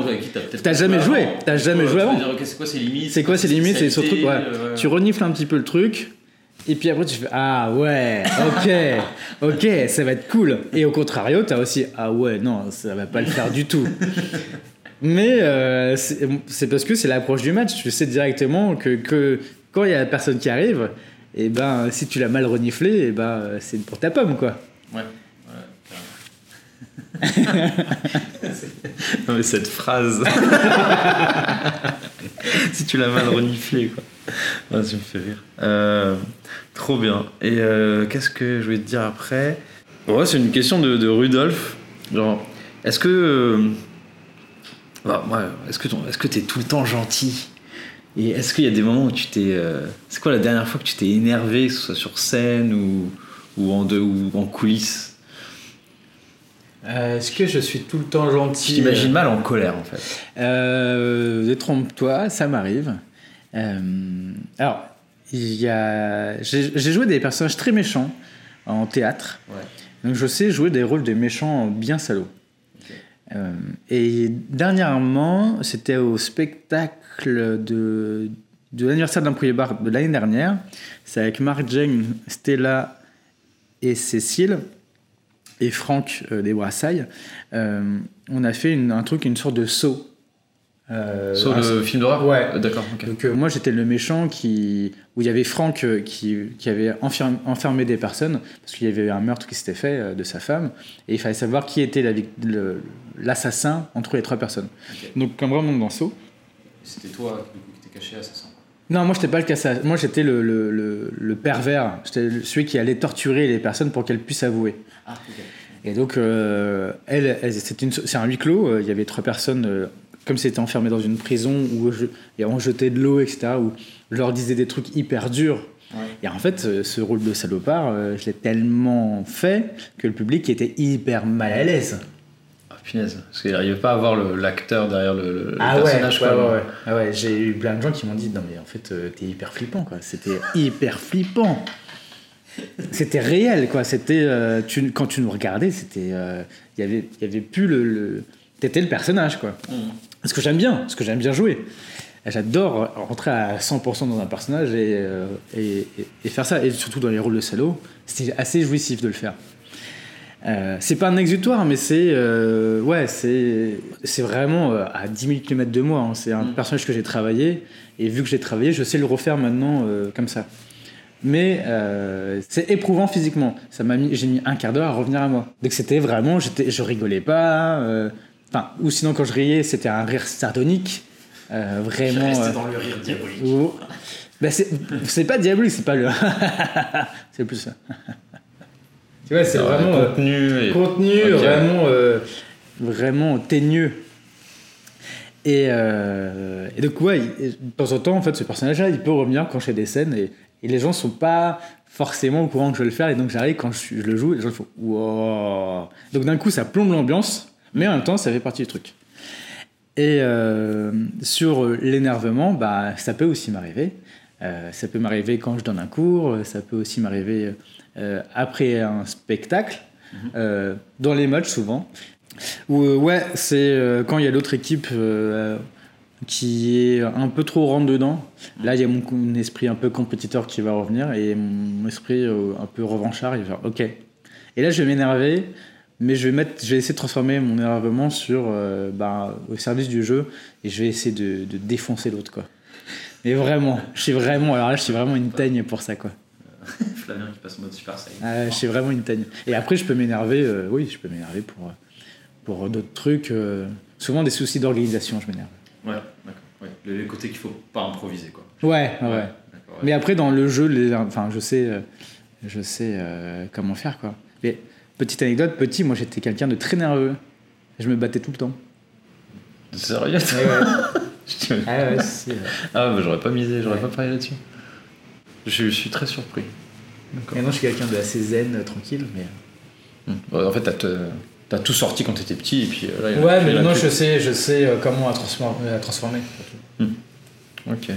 t'as jamais joué t'as jamais joué avant. c'est quoi ses limites C'est quoi ces limites, c'est ce truc, ouais. euh, Tu renifles un petit peu le truc, et puis après tu fais Ah ouais, ok, ok, ça va être cool. Et au contrario, t'as aussi Ah ouais, non, ça va pas le faire du tout. Mais euh, c'est parce que c'est l'approche du match. Tu sais directement que, que quand il y a la personne qui arrive, et ben si tu l'as mal reniflé, et ben c'est pour ta pomme quoi. Ouais. ouais, (laughs) non mais cette phrase. (laughs) si tu l'as mal reniflé quoi. (laughs) Ah, ça me fait rire. Euh, trop bien. Et euh, qu'est-ce que je vais te dire après? Ouais, c'est une question de, de Rudolf. Genre, est-ce que. euh, bah, ouais, est-ce que ton- est-ce que t'es tout le temps gentil? Et est-ce qu'il y a des moments où tu t'es. euh, c'est quoi la dernière fois que tu t'es énervé, que ce soit sur scène ou, ou, en, de, ou en coulisses? Euh, Est-ce que je suis tout le temps gentil? Je t'imagine mal en colère en fait. Euh, Détrompe-toi, ça m'arrive. Euh, alors, a... j'ai joué des personnages très méchants en théâtre. Ouais. Donc je sais jouer des rôles de méchants bien salauds. Euh, et dernièrement, c'était au spectacle de, de l'anniversaire d'un premier bar de l'année dernière. C'est avec Marc Jane, Stella et Cécile. et Franck des Brassailles, on a fait une- un truc, une sorte de saut. Euh, Sur le film d'horreur? Ouais. D'accord. Donc euh, moi j'étais le méchant qui où il y avait Franck euh, qui, qui avait enfermé, enfermé des personnes parce qu'il y avait eu un meurtre qui s'était fait euh, de sa femme et il fallait savoir qui était la l'assassin entre les trois personnes. Ok. Donc comme vraiment dans Saut. C'était toi du coup, qui t'es caché assassin. Non, moi j'étais pas le cassa. Moi j'étais le, le, le, le pervers. J'étais celui qui allait torturer les personnes pour qu'elles puissent avouer. Ah, ok. Et donc, euh, elle, elle- c'est un huis clos. Il y avait trois personnes, comme c'était enfermé dans une prison où je, et on jetait de l'eau, etc. Où je leur disais des trucs hyper durs. Ouais. Et en fait, euh, ce rôle de salopard, euh, je l'ai tellement fait que le public était hyper mal à l'aise. Ah, punaise. Parce qu'il n'arrivait pas à voir l'acteur derrière le, le- Ah ouais, personnage. ouais. Ah ouais, j'ai eu plein de gens qui m'ont dit non mais en fait euh, t'es hyper flippant quoi. C'était (laughs) hyper flippant. C'était réel quoi. C'était euh, tu- quand tu nous regardais c'était euh, il y avait y avait plus le, le... t'étais le personnage quoi. Mhm. Ce que j'aime bien, ce que j'aime bien jouer. J'adore rentrer à 100% dans un personnage et, euh, et, faire ça. Et surtout dans les rôles de salaud, c'était assez jouissif de le faire. Euh, c'est pas un exutoire, mais c'est euh, ouais, c'est c'est vraiment euh, à 10 000 km de moi. hein. C'est un Mm. personnage que j'ai travaillé et vu que j'ai travaillé, je sais le refaire maintenant comme ça. Mais c'est éprouvant physiquement. Ça m'a mis, j'ai mis un quart d'heure à revenir à moi. Donc c'était vraiment, j'étais, je rigolais pas. Enfin, ou sinon quand je riais, c'était un rire sardonique. euh, vraiment. euh, dans le rire diabolique. ou- Ben, c'est c'est pas diabolique, c'est pas le. (laughs) c'est plus ça. tu vois, c'est vraiment. euh, contenu. Et... contenu vraiment euh, vraiment teigneux et, euh, et donc ouais de temps en temps en fait ce personnage là il peut revenir quand je fais des scènes et, et les gens sont pas forcément au courant que je vais le faire et donc j'arrive quand je, je le joue et les gens font wow donc d'un coup ça plombe l'ambiance mais en même temps ça fait partie du truc et euh, sur l'énervement bah ça peut aussi m'arriver Euh, ça peut m'arriver quand je donne un cours ça peut aussi m'arriver euh, après un spectacle euh, dans les matchs souvent. Ou euh, ouais, c'est euh, quand il y a l'autre équipe euh, qui est un peu trop rentre dedans. Là, il y a mon, esprit un peu compétiteur qui va revenir et mon esprit euh, un peu revanchard. Il va faire OK. Et là, je vais m'énerver, mais je vais mettre, je vais essayer de transformer mon énervement sur euh, bah, au service du jeu et je vais essayer de, de défoncer l'autre quoi. Mais vraiment, je suis vraiment, alors là, je suis vraiment une teigne pour ça quoi. (laughs) Flavien qui passe en mode Super Saiyan. Ah, je suis vraiment une teigne. Et après, je peux m'énerver, euh, oui, je peux m'énerver pour, euh, pour d'autres trucs. souvent des soucis d'organisation, je m'énerve. Ouais, d'accord. Ouais. Le, le côté qu'il faut pas improviser, quoi. Ouais, ouais. Mais après, dans le jeu, les, enfin, je sais, je sais comment faire, quoi. Mais petite anecdote, petit, moi, j'étais quelqu'un de très nerveux. Je me battais tout le temps. Sérieux (laughs) Je dis- Ah ouais, si, euh. Ah, bah, j'aurais pas misé, j'aurais Ouais. pas parié là-dessus. Je, je suis très surpris. Maintenant, je suis quelqu'un de assez zen, euh, tranquille. Mais... Hmm. Ouais, en fait, t'as te- t'as tout sorti quand t'étais petit, et puis euh, là, il y a- Ouais, mais maintenant, je sais, je sais euh, comment la transformer. la transformer. Ok.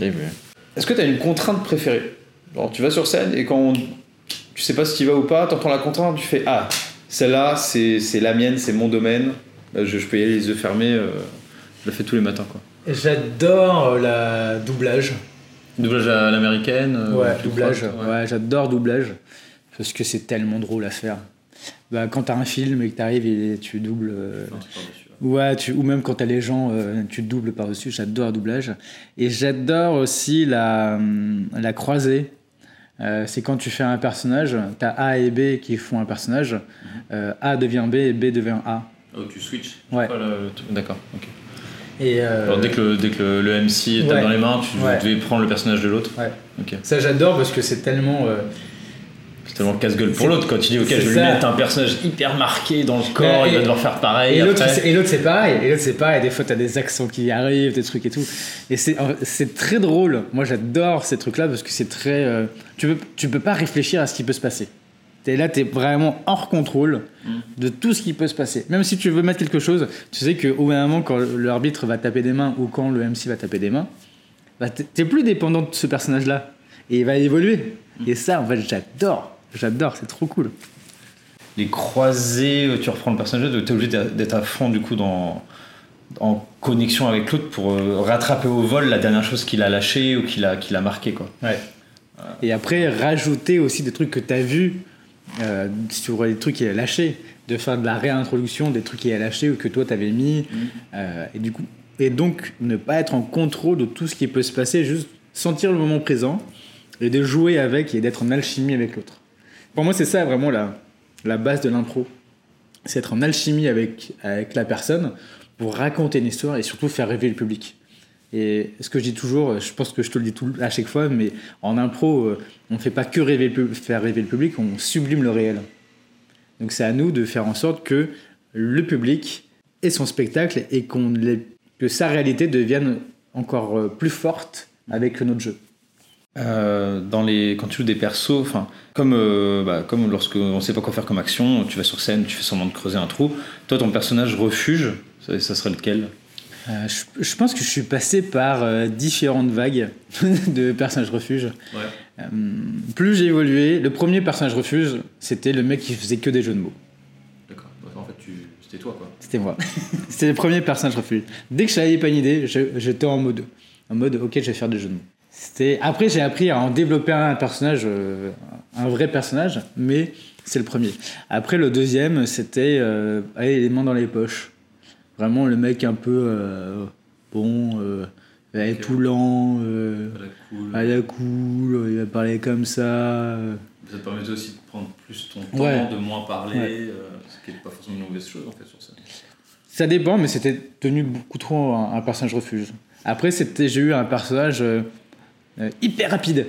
Eh ben. Est-ce que tu as une contrainte préférée? Genre, tu vas sur scène et quand on- tu sais pas si tu vas ou pas, t'entends la contrainte, tu fais Ah, celle-là, c'est c'est la mienne, c'est mon domaine, Euh, je, je peux y aller les yeux fermés, euh, je le fais tous les matins. quoi. J'adore euh, la doublage. Doublage à l'américaine euh, Ouais, doublage. crois, Ouais, j'adore doublage. Parce que c'est tellement drôle à faire. Bah, quand t'as un film et que t'arrives et tu doubles. euh, ouais. Tu, ou même quand t'as les gens, euh, tu doubles par-dessus. J'adore le doublage. Et j'adore aussi la, hum, la croisée. Euh, c'est quand tu fais un personnage, t'as A et B qui font un personnage. euh, a devient B et B devient A. Oh, tu switches Ouais. Le- D'accord, ok. Et euh, Alors, dès que le, dès que le, le MC tape ouais. dans les mains, tu Ouais. devais prendre le personnage de l'autre. Ouais. Ça, j'adore parce que c'est tellement. euh, tellement casse-gueule pour l'autre quand tu dis Ok, je vais lui mettre un personnage hyper marqué dans le corps, il va et- devoir faire pareil. Et l'autre, c'est- et pareil. Et l'autre, c'est pareil. Des fois, t'as des accents qui arrivent, des trucs et tout. Et c'est, c'est très drôle. Moi, j'adore ces trucs-là parce que c'est très. euh, tu, peux, tu peux pas réfléchir à ce qui peut se passer. T'es là, t'es vraiment hors contrôle Mm. de tout ce qui peut se passer. Même si tu veux mettre quelque chose, tu sais qu'au bout d'un moment, quand l'arbitre va taper des mains ou quand le MC va taper des mains, bah, t'es, t'es plus dépendant de ce personnage-là. Et il va évoluer. Et ça, en fait, j'adore. J'adore, c'est trop cool. les croisés, euh, tu reprends le personnage, tu es obligé d'être à fond du coup dans, en connexion avec l'autre pour euh, rattraper au vol la dernière chose qu'il a lâché ou qu'il a, qu'il a marqué. Quoi. Ouais. Et après, rajouter aussi des trucs que tu as vus euh, sur les trucs qu'il a lâchés, de faire de la réintroduction des trucs qu'il a lâchés ou que toi t'avais mis. Euh, et, du coup, et donc, ne pas être en contrôle de tout ce qui peut se passer, juste sentir le moment présent et de jouer avec et d'être en alchimie avec l'autre. Pour moi, c'est ça vraiment la, base de l'impro. C'est être en alchimie avec, la personne pour raconter une histoire et surtout faire rêver le public. Et ce que je dis toujours, je pense que je te le dis à chaque fois, mais en impro, euh, on ne fait pas que rêver, faire rêver le public, on sublime le réel. Donc c'est à nous de faire en sorte que le public ait son spectacle et que sa réalité devienne encore euh, plus forte avec notre jeu. Euh, dans les, quand tu joues des persos, enfin, comme, euh, bah, comme lorsque on sait pas quoi faire comme action, tu vas sur scène, tu fais semblant de creuser un trou. Toi, ton personnage refuge, ça, ça serait lequel? Euh, je, je pense que je suis passé par euh, différentes vagues (laughs) de personnages refuge. Euh, plus j'ai évolué, le premier personnage refuge, c'était le mec qui faisait que des jeux de mots. D'accord. En fait, c'était toi, quoi. C'était moi. (laughs) C'était le premier personnage refuge. Dès que je n'avais pas une idée, j'étais en mode, en mode, ok, je vais faire des jeux de mots. C'était. Après, j'ai appris à en développer un personnage, euh, un vrai personnage, mais c'est le premier. Après, le deuxième, c'était, euh, allez, les mains dans les poches. Vraiment le mec un peu euh, bon, euh, ouais, tout lent, euh, à la cool, il va parler comme ça. Ça te permettait aussi de prendre plus ton temps, Ouais. de moins parler, Ouais. ce qui n'est pas forcément une mauvaise chose en fait sur scène. Ça dépend, mais c'était tenu beaucoup trop un, un personnage refuge. Après, c'était, j'ai eu un personnage euh, hyper rapide.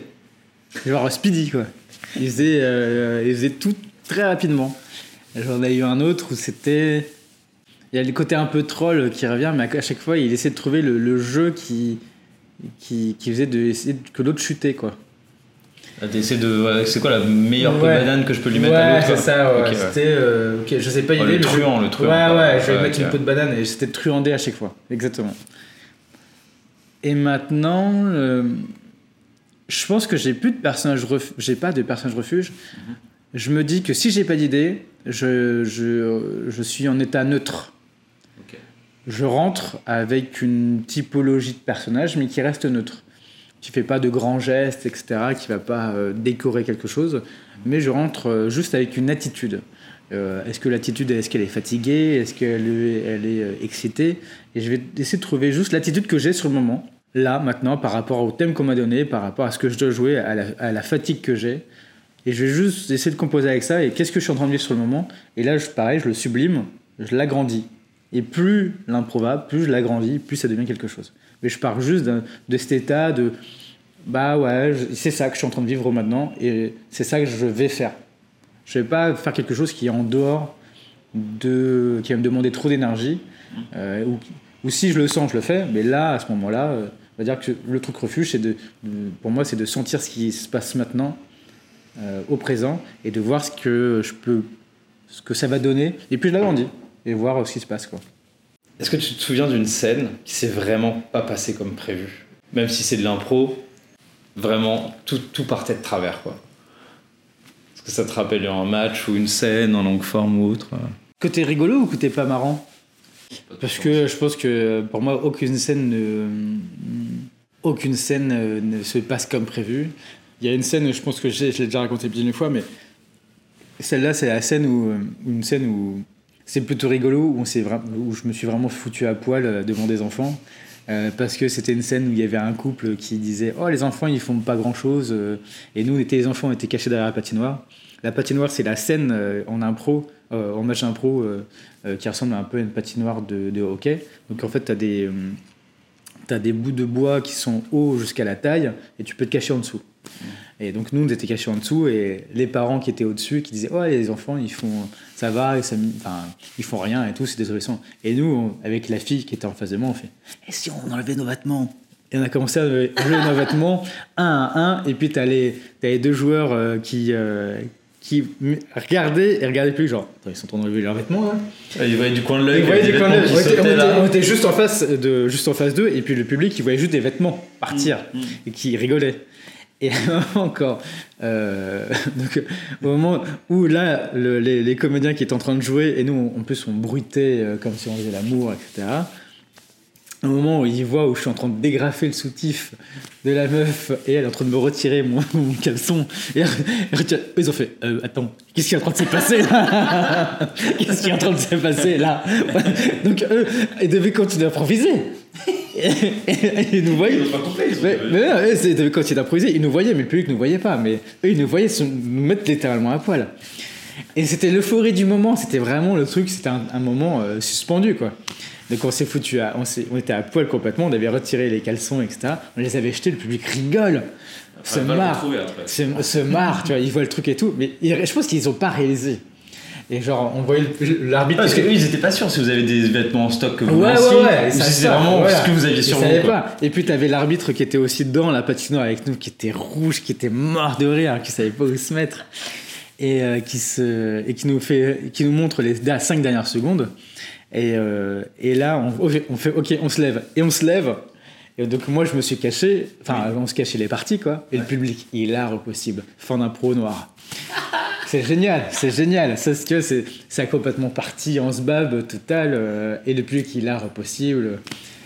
Genre Speedy, quoi. Il faisait, euh, il faisait tout très rapidement. J'en ai eu un autre où c'était. Il y a le côté un peu troll qui revient, mais à chaque fois, il essaie de trouver le, le jeu qui, qui, qui faisait de, essayer de- que l'autre chutait, quoi. Ah, t'essaies de, ouais, c'est quoi la meilleure peau de Ouais. banane que je peux lui mettre ouais, à l'autre c'est ça, ouais. C'était. euh, ok, je sais pas Ouais, idée, le je- truand, le truand, Ouais, quoi. ouais, je vais mettre une peau de banane et c'était truandé à chaque fois. Exactement. Et maintenant, euh, je pense que j'ai plus de personnage. J'ai pas de personnage refuge. Mhm. Je me dis que si j'ai pas d'idée, je, je, je suis en état neutre. Je rentre avec une typologie de personnage, mais qui reste neutre. Qui fait pas de grands gestes, etc., qui va pas euh, décorer quelque chose, mais je rentre euh, juste avec une attitude. Euh, est-ce que l'attitude, est-ce qu'elle est fatiguée? Est-ce qu'elle est, elle est excitée? Et je vais essayer de trouver juste l'attitude que j'ai sur le moment, là, maintenant, par rapport au thème qu'on m'a donné, par rapport à ce que je dois jouer, à la, fatigue que j'ai. Et je vais juste essayer de composer avec ça, et qu'est-ce que je suis en train de vivre sur le moment? Et là, je, pareil, je le sublime, je l'agrandis. Et plus l'improbable, plus je l'agrandis, plus ça devient quelque chose. Mais je pars juste de cet état de bah ouais, c'est ça que je suis en train de vivre maintenant et c'est ça que je vais faire. Je vais pas faire quelque chose qui est en dehors de. qui va me demander trop d'énergie. euh, ou, ou si je le sens, je le fais, mais là, à ce moment-là, euh, on va dire que le truc refuge, c'est de, de- pour moi, c'est de sentir ce qui se passe maintenant, euh, au présent, et de voir ce que je peux. ce que ça va donner, et puis je l'agrandis, et voir euh, ce qui se passe, quoi. Est-ce que tu te souviens d'une scène qui s'est vraiment pas passée comme prévu? Même si c'est de l'impro, vraiment tout, tout partait de travers quoi. Est-ce que ça te rappelle un match ou une scène en longue forme ou autre? Côté rigolo ou côté pas marrant? Parce que je pense que pour moi, aucune scène ne, aucune scène euh, ne se passe comme prévu. Il y a une scène, je pense que je l'ai déjà raconté plus d'une fois, mais celle-là, c'est la scène où, euh, une scène où c'est plutôt rigolo, où, je me suis vraiment foutu à poil euh, devant des enfants. Parce que c'était une scène où il y avait un couple qui disait Oh, les enfants, ils font pas grand chose. et nous, on les enfants, on était cachés derrière la patinoire. La patinoire, c'est la scène euh, en impro, euh, en match impro, euh, qui ressemble un peu à une patinoire de, hockey. Donc en fait, tu as des. T'as des bouts de bois qui sont hauts jusqu'à la taille et tu peux te cacher en dessous. Et donc nous, on était cachés en dessous et les parents qui étaient au-dessus qui disaient ouais les enfants ils font ça va ça, ils font rien et tout c'est adolescents. Et nous avec la fille qui était en face de moi on fait et si on enlevait nos vêtements? Et on a commencé à enlever nos vêtements un à un et puis t'as les t'as les deux joueurs qui qui regardaient et regardaient plus genre ils sont en train d'enlever leurs vêtements là Il voyait du coin de l'œil. ils voyaient il y des avait coins vêtements d'œil. qui on, était, on était- juste en face de juste en face d'eux et puis le public il voyait juste des vêtements partir Mm, et qui rigolait et (laughs) encore euh, donc au moment où là le- les, les comédiens qui étaient en train de jouer et nous en plus on bruitait euh, comme si on faisait l'amour etc au moment où il voit où je suis en train de dégrafer le soutif de la meuf et elle est en train de me retirer mon, (laughs) mon caleçon. Et ils ont fait euh, attends qu'est-ce qui est en train de se passer là? (laughs) Qu'est-ce qui est en train de se passer là? Donc (laughs) eux ils devaient continuer à improviser. Ils nous voyaient. Mais, mais non, ils devaient continuer d'improviser ils nous voyaient mais le public nous voyait pas. Mais eux ils nous voyaient se- nous mettre littéralement à poil et c'était l'euphorie du moment c'était vraiment le truc c'était un, un moment euh, suspendu quoi donc on s'est foutu, à, on, était à poil complètement, on avait retiré les caleçons, etc. On les avait jetés, le public rigole, se marre, se, se marre, tu vois, ils voient le truc et tout. Mais je pense qu'ils ont pas réalisé. Et genre, on voyait l'arbitre. Parce qu'eux, ils étaient pas sûrs si vous avez des vêtements en stock que vous Ouais, ouais, lanciez, ouais, ou ça, si c'est vraiment voilà. ce que vous aviez Ils sur savaient vous. pas. Et puis t'avais l'arbitre qui était aussi dans la patinoire avec nous, qui était rouge, qui était mort de rire, qui savait pas où se mettre, et euh, qui se et qui nous fait, qui nous montre les 5 dernières secondes. Et, euh, et là, on, on fait OK, on se lève et on se lève. Et donc moi, je me suis caché. Enfin, on se cachait les parties, quoi. Et le public, il au possible. Fin d'impro noir. (laughs) C'est génial, c'est génial. Ça, tu vois, c'est, ça a complètement parti en sbab total. euh, et le public, il au possible.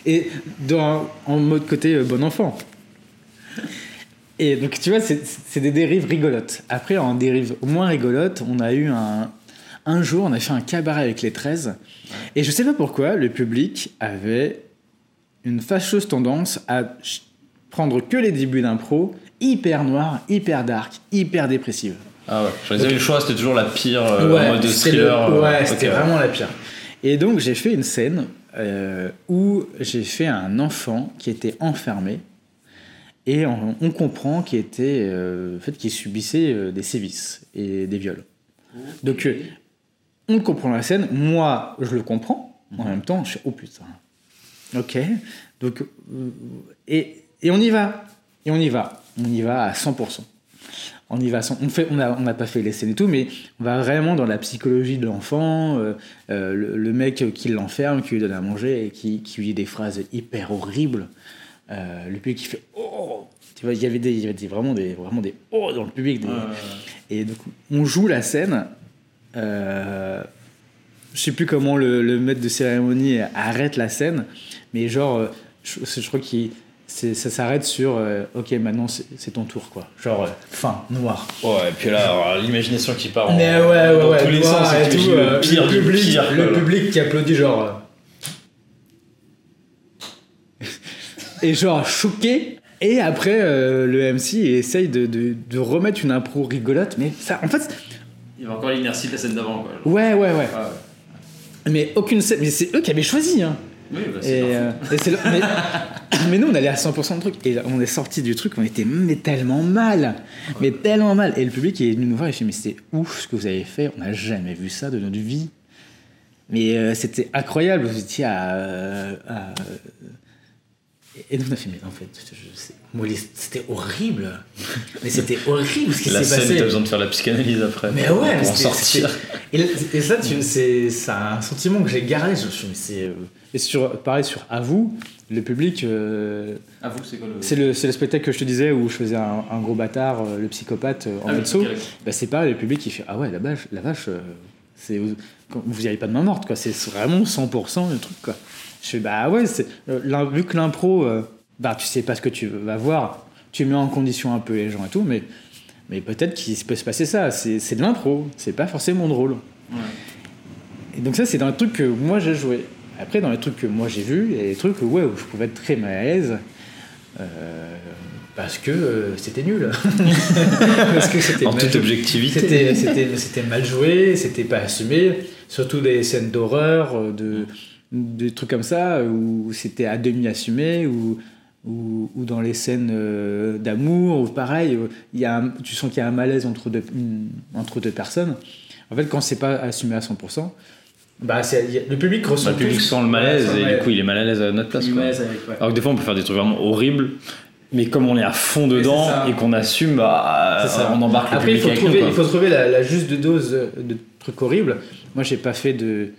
Et dans, en mode côté bon enfant. Et donc, tu vois, c'est, des dérives rigolotes. Après, en dérive moins rigolote, on a eu un. Un jour, on a fait un cabaret avec les 13. Et je sais pas pourquoi, le public avait une fâcheuse tendance à prendre que les débuts d'impro hyper noirs, hyper dark, hyper dépressives. Ah ouais, j'en avais le choix, c'était toujours la pire euh, en mode thriller. le- euh, ouais, c'était vraiment la pire. Et donc j'ai fait une scène euh, où j'ai fait un enfant qui était enfermé et on, on comprend qu'il était, euh, en fait, qu'il subissait euh, des sévices et des viols. Donc euh, on comprend la scène, moi je le comprends, en même temps je fais oh putain. Ok, donc et, et on y va, et on y va, on y va à 100%. On y va, on fait, on a, on n'a pas fait les scènes et tout, mais on va vraiment dans la psychologie de l'enfant, euh, euh, le, le mec qui l'enferme, qui lui donne à manger et qui, qui lui dit des phrases hyper horribles. Euh, le public qui fait oh, tu vois, il y avait des, il y avait des- vraiment des, vraiment des oh dans le public. des- Et donc on joue la scène. Euh, je sais plus comment le, le maître de cérémonie arrête la scène, mais genre, je, je crois qu'il ça s'arrête sur euh, ok maintenant c'est ton tour quoi genre euh, fin noir Ouais, et puis là, l'imagination qui part en- mais ouais ouais dans tous les noir sens, et tout, le pire le du public, pire. le public qui applaudit genre euh. Et genre choqué et après euh, le MC essaye de, de, de remettre une impro rigolote mais ça en fait Il y avait encore l'inertie de la scène d'avant. Quoi. ouais ouais ouais Ah mais aucune scène mais c'est eux qui avaient choisi hein. Oui, bah, Et, c'est euh, et c'est le- mais, (coughs) mais nous, on allait à 100% de truc. Et on est sorti du truc, on était mais tellement mal. Mais tellement mal. Et le public est venu nous voir et fait Mais c'était ouf ce que vous avez fait. On n'a jamais vu ça de notre vie. Mais euh, c'était incroyable. Vous étiez à. à- et nous, on a fait Mais en fait, je, je sais- moi, les- c'était horrible. Mais c'était horrible ce qui La s'est scène, passé. t'as besoin de faire la psychanalyse après. Mais ouais, pour en sortir. Et, et ça, c'est un sentiment que j'ai gardé. Je dit, mais c'est. euh, Et sur, pareil sur À vous, le public. euh, Ah, vous, c'est quoi le. c'est le, c'est le spectacle que je te disais où je faisais un, un gros bâtard, euh, le psychopathe euh, en Ah mezzo. Bah, c'est pareil, le public il fait Ah ouais, la vache, la vache euh, vous n'y avez pas de main morte, quoi. C'est vraiment 100% le truc, quoi. Je fais Bah ouais, euh, vu que l'impro, euh, bah tu sais pas ce que tu vas voir, tu mets en condition un peu les gens et tout, mais, mais peut-être qu'il peut se passer ça. C'est, de l'impro, c'est pas forcément drôle. Et donc ça, c'est dans les trucs que moi j'ai joué. Après, dans les trucs que moi j'ai vus, il y a des trucs ouais, où je pouvais être très mal à l'aise. euh, parce que euh, c'était nul. (laughs) parce que c'était En toute objectivité. C'était, mal joué, c'était pas assumé. Surtout des scènes d'horreur, euh, de, des trucs comme ça, où c'était à demi assumé, ou, ou, ou dans les scènes euh, d'amour, ou pareil, euh, il y a un- tu sens qu'il y a un malaise entre deux, une- entre deux personnes. En fait, quand c'est pas assumé à 100%, bah, il a- le public ressent Bah, le public sent le malaise Ouais, et ouais. du coup il est mal à l'aise à notre place. Il quoi. malaise avec, ouais. Alors que des fois on peut faire des trucs vraiment horribles, mais comme on est à fond dedans et qu'on assume, bah, ça. on embarque Après, le il public faut, avec trouver, nous. il faut trouver la, la juste dose de trucs horribles. Moi, j'ai pas fait de.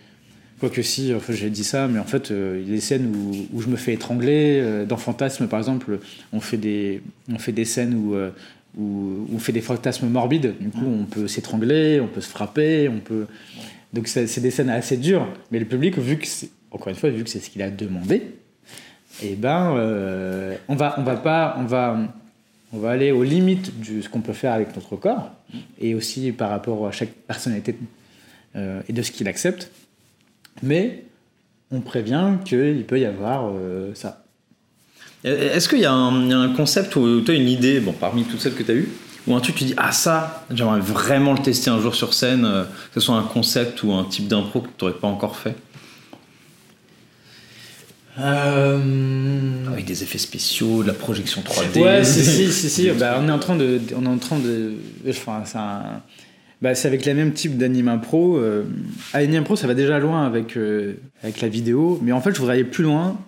Quoique si, enfin, j'ai dit ça, mais en fait, euh, il y a des scènes où, où je me fais étrangler. euh, dans Fantasme, par exemple, on fait des, on fait des scènes où, euh, où on fait des fantasmes morbides. Du coup, on peut s'étrangler, on peut se frapper, on peut. Donc, c'est des scènes assez dures. Mais le public, vu que c'est, encore une fois, vu que c'est ce qu'il a demandé, et ben, euh, on va, on va pas, on va, on va aller aux limites de ce qu'on peut faire avec notre corps, et aussi par rapport à chaque personnalité euh, et de ce qu'il accepte. Mais on prévient qu'il peut y avoir euh, ça. Est-ce qu'il y, a un concept ou tu as une idée, bon, parmi toutes celles que tu as eues, ou un truc tu dis ah ça j'aimerais vraiment le tester un jour sur scène euh, que ce soit un concept ou un type d'impro que tu n'aurais pas encore fait? Euh... avec des effets spéciaux de la projection 3D ouais si si si, si. (laughs) Bah, on est en train de on est en train de enfin c'est un... bah, c'est avec le même type d'anime impro euh... anime impro ça va déjà loin avec euh, avec la vidéo mais en fait je voudrais aller plus loin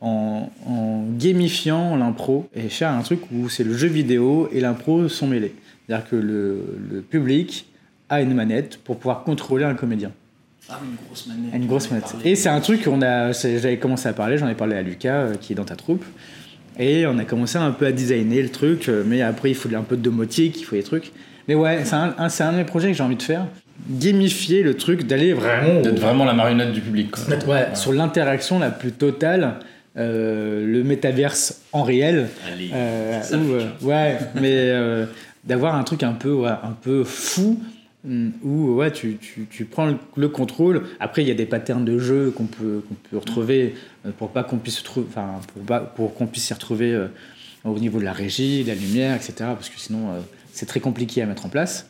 en, en gamifiant l'impro et faire un truc où c'est le jeu vidéo et l'impro sont mêlés. C'est-à-dire que le, le, public a une manette pour pouvoir contrôler un comédien. Ah, une grosse manette. Une grosse manette. Et c'est un truc qu'on a, j'avais commencé à parler, j'en ai parlé à Lucas euh, qui est dans ta troupe. Et on a commencé un peu à designer le truc, euh, mais après il faut un peu de domotique, il faut des trucs. Mais ouais, c'est un, un, un de mes projets que j'ai envie de faire. Gamifier le truc, d'aller vraiment. D'être vraiment la marionnette du public. Quoi. Ouais, ouais, sur l'interaction la plus totale euh, le métaverse en réel. Allez, euh, où, euh, ouais, (laughs) mais euh, d'avoir un truc un peu, ouais, un peu fou mm, où ouais, tu, tu, tu prends le, le, contrôle. Après, il y a des patterns de jeu qu'on peut, qu'on peut retrouver pour pas qu'on puisse, enfin, pour, pas, pour qu'on puisse s'y retrouver au niveau de la régie, de la lumière, etc. Parce que sinon, c'est très compliqué à mettre en place.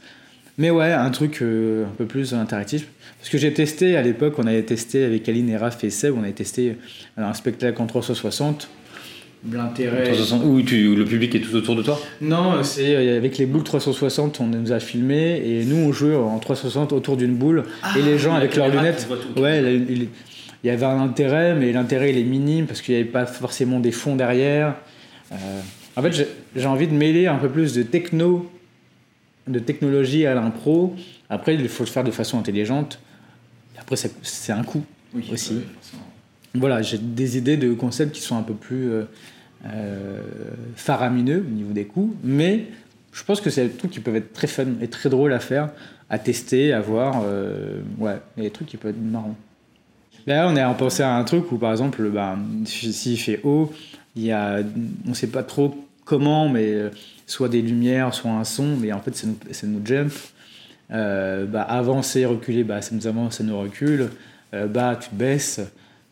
Mais ouais, un truc euh, un peu plus interactif. Parce que j'ai testé à l'époque, on avait testé avec Aline et Raph et Seb, on avait testé un spectacle en 360. L'intérêt. Où, tu, le public est tout autour de toi? Non, c'est euh, avec les boules 360, on nous a filmé et nous on joue en 360 autour d'une boule ah, et les gens avec leurs lunettes. Ouais, il, il, y avait un intérêt, mais l'intérêt il est minime parce qu'il n'y avait pas forcément des fonds derrière. Euh, en fait, j'ai envie de mêler un peu plus de techno de technologie à l'impro. Après, il faut le faire de façon intelligente. Après, c'est un coût oui, aussi. Oui, voilà, j'ai des idées de concepts qui sont un peu plus euh, euh, faramineux au niveau des coûts, mais je pense que c'est des trucs qui peuvent être très fun et très drôles à faire, à tester, à voir. Euh, ouais, il y a des trucs qui peuvent être marrants. Là, on a pensé à un truc où, par exemple, bah, s'il fait haut, il y a, on ne sait pas trop comment, mais soit des lumières, soit un son, mais en fait, c'est nos, nos jump. Euh, bah, avancer, reculer, bah, ça nous avance, ça nous recule. Euh, bas, tu te baisses.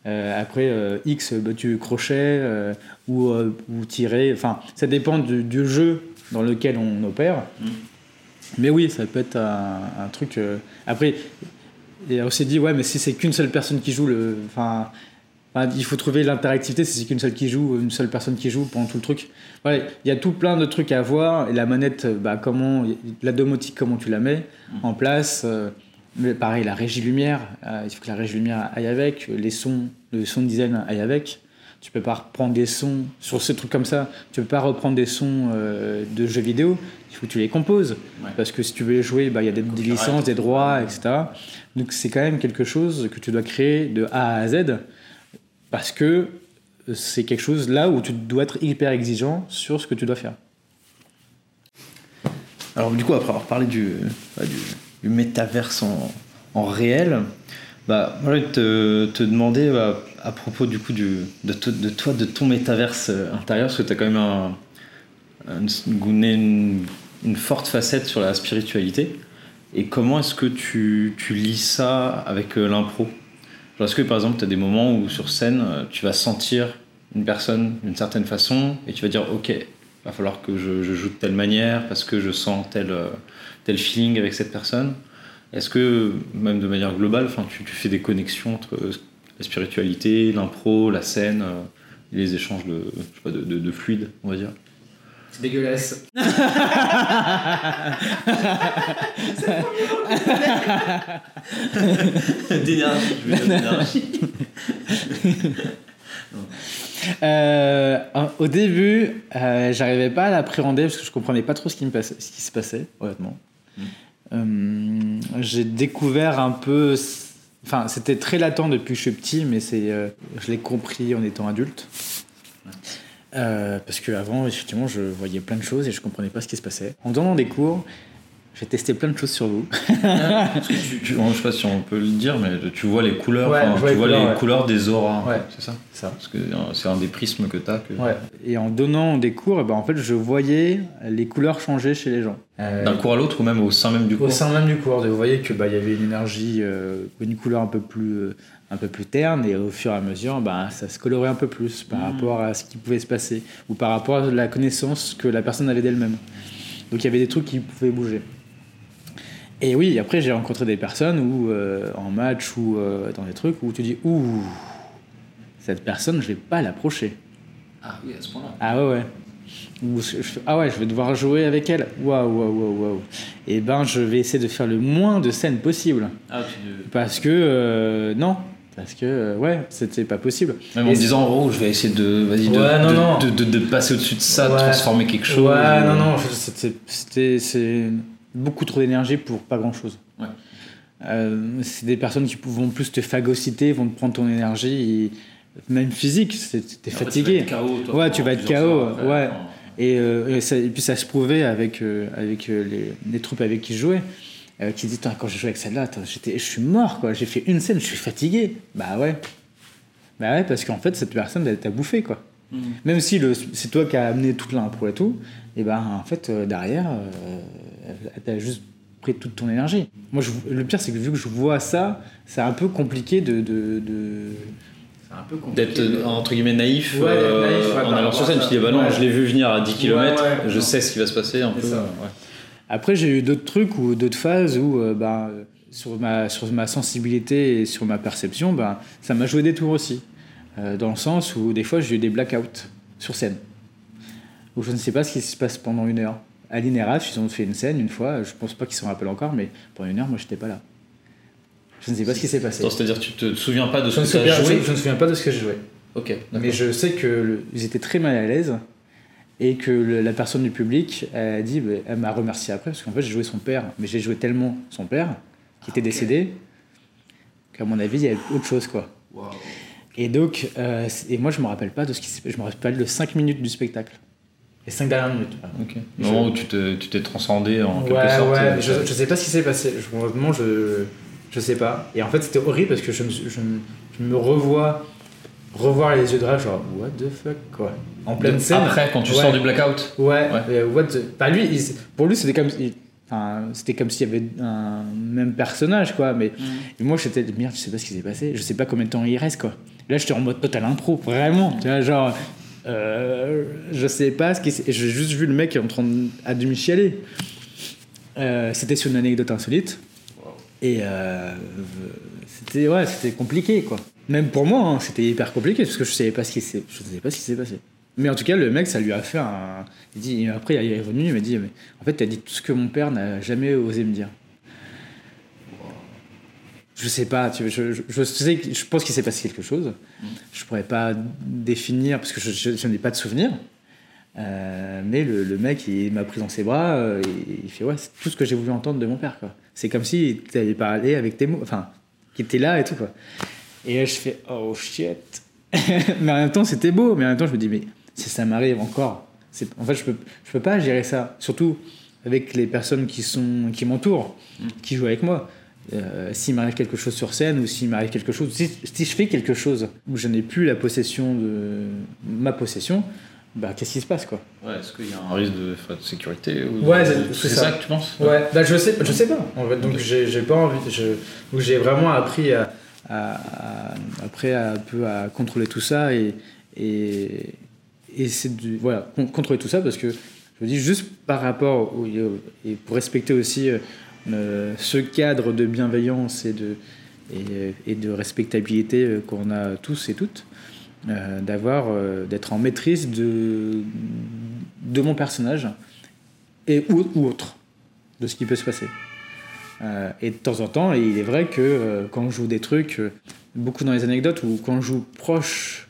Euh, après, euh, X, bah, tu crochet euh, ou, ou tirer. Enfin, ça dépend du, du, jeu dans lequel on opère. Mm. Mais oui, ça peut être un, un truc. Après, et on s'est dit, ouais, mais si c'est qu'une seule personne qui joue, le, enfin, il faut trouver l'interactivité, c'est qu'une seule qui joue, une seule personne qui joue pendant tout le truc. Il y a tout plein de trucs à voir. Et la manette, bah, comment, la domotique, comment tu la mets en place. Euh, mais pareil, la régie lumière, euh, il faut que la régie lumière aille avec, les sons, le son design aille avec. Tu peux pas reprendre des sons sur ces trucs comme ça. Tu peux pas reprendre des sons euh, de jeux vidéo. Il faut que tu les composes. Ouais. Parce que si tu veux les jouer, bah, il y a des, des licences, des droits, etc. Donc c'est quand même quelque chose que tu dois créer de A à Z parce que c'est quelque chose là où tu dois être hyper exigeant sur ce que tu dois faire. Alors du coup, après avoir parlé du, du métaverse en, réel, bah, je te, demander bah, à propos du coup de, toi, de ton métaverse intérieur, parce que tu as quand même un, un, une, une, forte facette sur la spiritualité. Et comment est-ce que tu, tu lis ça avec euh, l'impro? Est-ce que par exemple tu as des moments où sur scène tu vas sentir une personne d'une certaine façon et tu vas dire ok va falloir que je, joue de telle manière parce que je sens tel, tel feeling avec cette personne. Est-ce que même de manière globale tu, fais des connexions entre la spiritualité l'impro la scène et les échanges de, de, de, de fluide on va dire? Dégueulasse. (laughs) d'énergie, je veux d'énergie. Euh, au début, euh, j'arrivais pas à l'appréhender parce que je comprenais pas trop ce qui, me passait, ce qui se passait, honnêtement. Mm. Euh, j'ai découvert un peu. Enfin, c'était très latent depuis que je suis petit, mais c'est, euh, je l'ai compris en étant adulte. Euh, parce qu'avant, effectivement, je voyais plein de choses et je comprenais pas ce qui se passait. En donnant des cours, J'ai testé plein de choses sur vous. tu, tu- bon, je sais pas si on peut le dire, mais tu vois les couleurs, Ouais, vois tu les vois couleurs, les ouais. couleurs des auras. Ouais. C'est ça? Ça. Parce que euh, c'est un des prismes que tu as. Que... Ouais. Et en donnant des cours, eh ben, en fait, je voyais les couleurs changer chez les gens. Euh, D'un cours à l'autre ou même au sein même du cours? Au sein même du cours, vous voyez que bah, il y avait une énergie, euh, une couleur un peu plus, euh, un peu plus terne, et au fur et à mesure, bah, ça se colorait un peu plus par rapport à ce qui pouvait se passer, ou par rapport à la connaissance que la personne avait d'elle-même. Donc il y avait des trucs qui pouvaient bouger. Et oui, après j'ai rencontré des personnes où, euh, en match ou euh, dans des trucs où tu dis ouh, cette personne, je vais pas l'approcher. Ah oui, à ce point-là. Ah ouais, ouais. Ou je- je- ah ouais, je vais devoir jouer avec elle. Waouh, waouh, waouh, waouh. Et ben, je vais essayer de faire le moins de scènes possible. Ah, tu- Parce que, euh, non. Parce que, euh, ouais, c'était pas possible. Même en me disant, oh, je vais essayer de, vas-y, de, Ouais, non, de, non. de- de- de passer au-dessus de ça, de Ouais. transformer quelque chose. Ouais, non, non, c'était beaucoup trop d'énergie pour pas grand chose. Ouais. c'est des personnes qui vont plus te phagocyter, vont te prendre ton énergie, et même physique, t'es fatigué. Ouais, tu vas être KO, ouais. Et, euh, et ça- et puis ça se prouvait avec, euh, avec euh, les, les troupes avec qui je jouais, euh, qui disaient Attends, quand j'ai joué avec celle-là, je suis mort, quoi. J'ai fait une scène, je suis fatigué. Bah ouais. Bah ouais, parce qu'en fait, cette personne, elle t'a bouffé, quoi. Même si le- c'est toi qui as amené toute l'impro et tout, et ben en fait, euh, derrière, euh, elle t'a juste pris toute ton énergie. Moi, je- le pire, c'est que vu que je vois ça, c'est un peu compliqué de. D'être euh, entre guillemets naïf, Ouais, euh, naïf, ouais, en allant sur scène. Tu dis, bah non, Ouais. je l'ai vu venir à 10 km, Ouais, ouais, je non. sais ce qui va se passer un peu. ça. Après, j'ai eu d'autres trucs ou d'autres phases où, euh, ben, sur, ma, sur ma sensibilité et sur ma perception, ben, ça m'a joué des tours aussi. Euh, dans le sens où des fois, j'ai eu des blackouts sur scène. Où je ne sais pas ce qui se passe pendant une heure. À l'INRH, ils ont fait une scène une fois, je pense pas qu'ils s'en rappellent encore, mais pendant une heure, moi, j'étais pas là. Je ne sais pas ce qui s'est passé. C'est-à-dire, tu te souviens pas de ce Je ne, que tu as joué je- je ne me souviens pas de ce que j'ai joué. Ok. Mais je sais que le- étaient très mal à l'aise et que le- la personne du public a dit, bah, elle m'a remercié après parce qu'en fait j'ai joué son père, mais j'ai joué tellement son père qui était décédé qu'à mon avis il y avait autre chose quoi. Et donc euh, et moi je me rappelle pas de ce qui s'est- je me rappelle de 5 minutes du spectacle. Les 5 dernières minutes. pardon. Ok. Le moment où tu te- tu t'es transcendé en quelque Ouais, sorte. ouais, euh, je, je sais pas ce qui s'est passé. Je, honnêtement, je, je sais pas. Et en fait, c'était horrible parce que je me, suis- je, me- je me revois revoir les yeux de rage, genre, what the fuck, quoi. En pleine scène. Après, quand tu Ouais. sors du blackout. Ouais, Ouais. mais what the- Bah, lui, il- pour lui, c'était comme. il- Enfin, c'était comme s'il y avait un même personnage, quoi. Mais et moi, j'étais merde, je sais pas ce qui s'est passé. Je sais pas combien de temps il reste, quoi. Là, j'étais en mode total impro, vraiment. Tu vois, genre, euh, je sais pas ce qui. s'est- J'ai juste vu le mec en train de, à demi chialer. Euh, c'était sur une anecdote insolite. Et euh, c'était ouais, c'était compliqué, quoi. Même pour moi, hein, c'était hyper compliqué parce que je savais pas ce qui s'est, savais pas ce qui s'est passé. Mais en tout cas, le mec, ça lui a fait un. Il dit, après, il est revenu, il m'a dit, mais en fait, t'as dit tout ce que mon père n'a jamais osé me dire. Je sais pas, je, pense qu'il s'est passé quelque chose. Je pourrais pas définir parce que je, n'ai pas de souvenir. Euh, mais le, mec, il m'a pris dans ses bras, euh, et il fait ouais, c'est tout ce que j'ai voulu entendre de mon père. C'est comme si tu avais parlé avec tes mots, enfin, qui était là et tout, quoi. Et là, je fais oh shit. (laughs) mais en même temps, c'était beau, mais en même temps, je me dis, mais si ça m'arrive encore, c'est, en fait, je peux, je peux pas gérer ça, surtout avec les personnes qui, sont, qui m'entourent, qui jouent avec moi. Euh, s'il m'arrive quelque chose sur scène ou s'il m'arrive quelque chose, si, si je fais quelque chose où je n'ai plus la possession de ma possession, bah qu'est-ce qui se passe quoi? Ouais, est-ce qu'il y a un risque de, sécurité ou Ouais, de- c'est- c'est c'est ça. ça. que tu penses? Ouais, bah je sais, je sais pas. En fait, donc j'ai j'ai pas envie. Je, donc j'ai vraiment appris à, après un peu à contrôler tout ça et et, c'est du voilà con- contrôler tout ça parce que je me dis juste par rapport et pour respecter aussi euh, euh, ce cadre de bienveillance et de et, de respectabilité euh, qu'on a tous et toutes. d'avoir d'être en maîtrise de de mon personnage et ou autre de ce qui peut se passer. Euh, et de temps en temps, et il est vrai que euh, quand je joue des trucs, euh, beaucoup dans les anecdotes, ou quand je joue proche,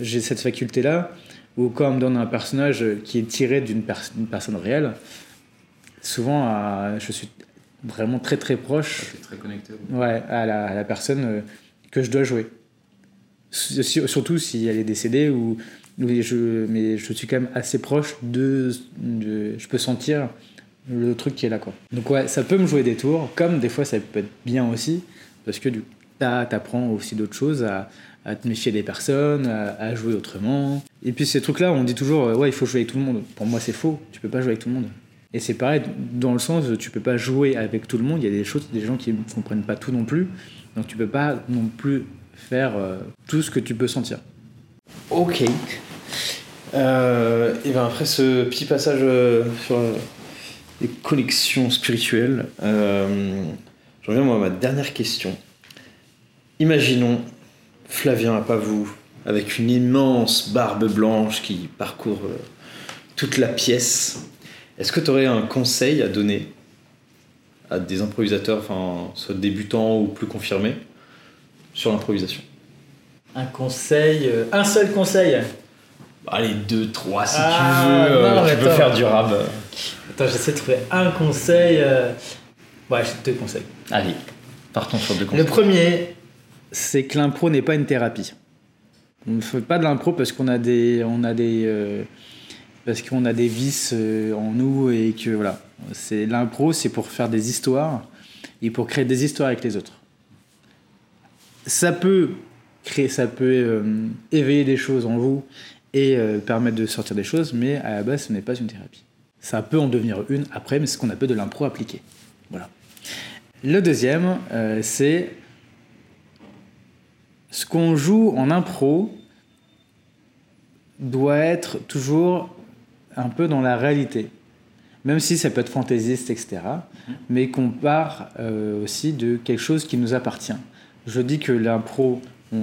j'ai cette faculté-là, ou quand on me donne un personnage qui est tiré d'une pers- d'une personne réelle, souvent je suis vraiment très très proche très connecté. ouais, à, la, à la personne que je dois jouer. S- Surtout si elle est décédée ou, ou je, mais je suis quand même assez proche de, de- Je peux sentir le truc qui est là quoi. Donc ouais, ça peut me jouer des tours, comme des fois ça peut être bien aussi, parce que du t'apprends aussi d'autres choses, à, te méfier des personnes, à, jouer autrement. Et puis ces trucs-là, on dit toujours, ouais, il faut jouer avec tout le monde. Pour moi, c'est faux. Tu peux pas jouer avec tout le monde. Et c'est pareil, dans le sens, tu peux pas jouer avec tout le monde. Il y a des choses, des gens qui ne comprennent pas tout non plus. Donc tu peux pas non plus faire euh, tout ce que tu peux sentir. Ok. Euh, et bien après ce petit passage euh, sur les connexions spirituelles, euh, j'en viens moi à ma dernière question. Imaginons Flavien à pas vous, avec une immense barbe blanche qui parcourt toute la pièce. Est-ce que tu aurais un conseil à donner à des improvisateurs, enfin, soit débutants ou plus confirmés, sur l'improvisation? Un conseil, euh, un seul conseil? Allez, deux, trois si ah, tu veux. Euh, tu peux faire du rab. Attends, j'essaie de trouver un conseil. Euh... Ouais, j'ai deux conseils. Allez, partons sur deux conseils. Le premier, c'est que l'impro n'est pas une thérapie. On ne fait pas de l'impro parce qu'on a des, on a des, euh, parce qu'on a des vices euh, en nous et que voilà. C'est l'impro, c'est pour faire des histoires et pour créer des histoires avec les autres. Ça peut créer, ça peut euh, éveiller des choses en vous et permettre de sortir des choses, mais à la base, ce n'est pas une thérapie. Ça peut en devenir une après, mais c'est ce qu'on appelle de l'impro appliqué. Voilà. Le deuxième, c'est ce qu'on joue en impro doit être toujours un peu dans la réalité. Même si ça peut être fantaisiste, etc. Mais qu'on part euh, aussi de quelque chose qui nous appartient. Je dis que l'impro,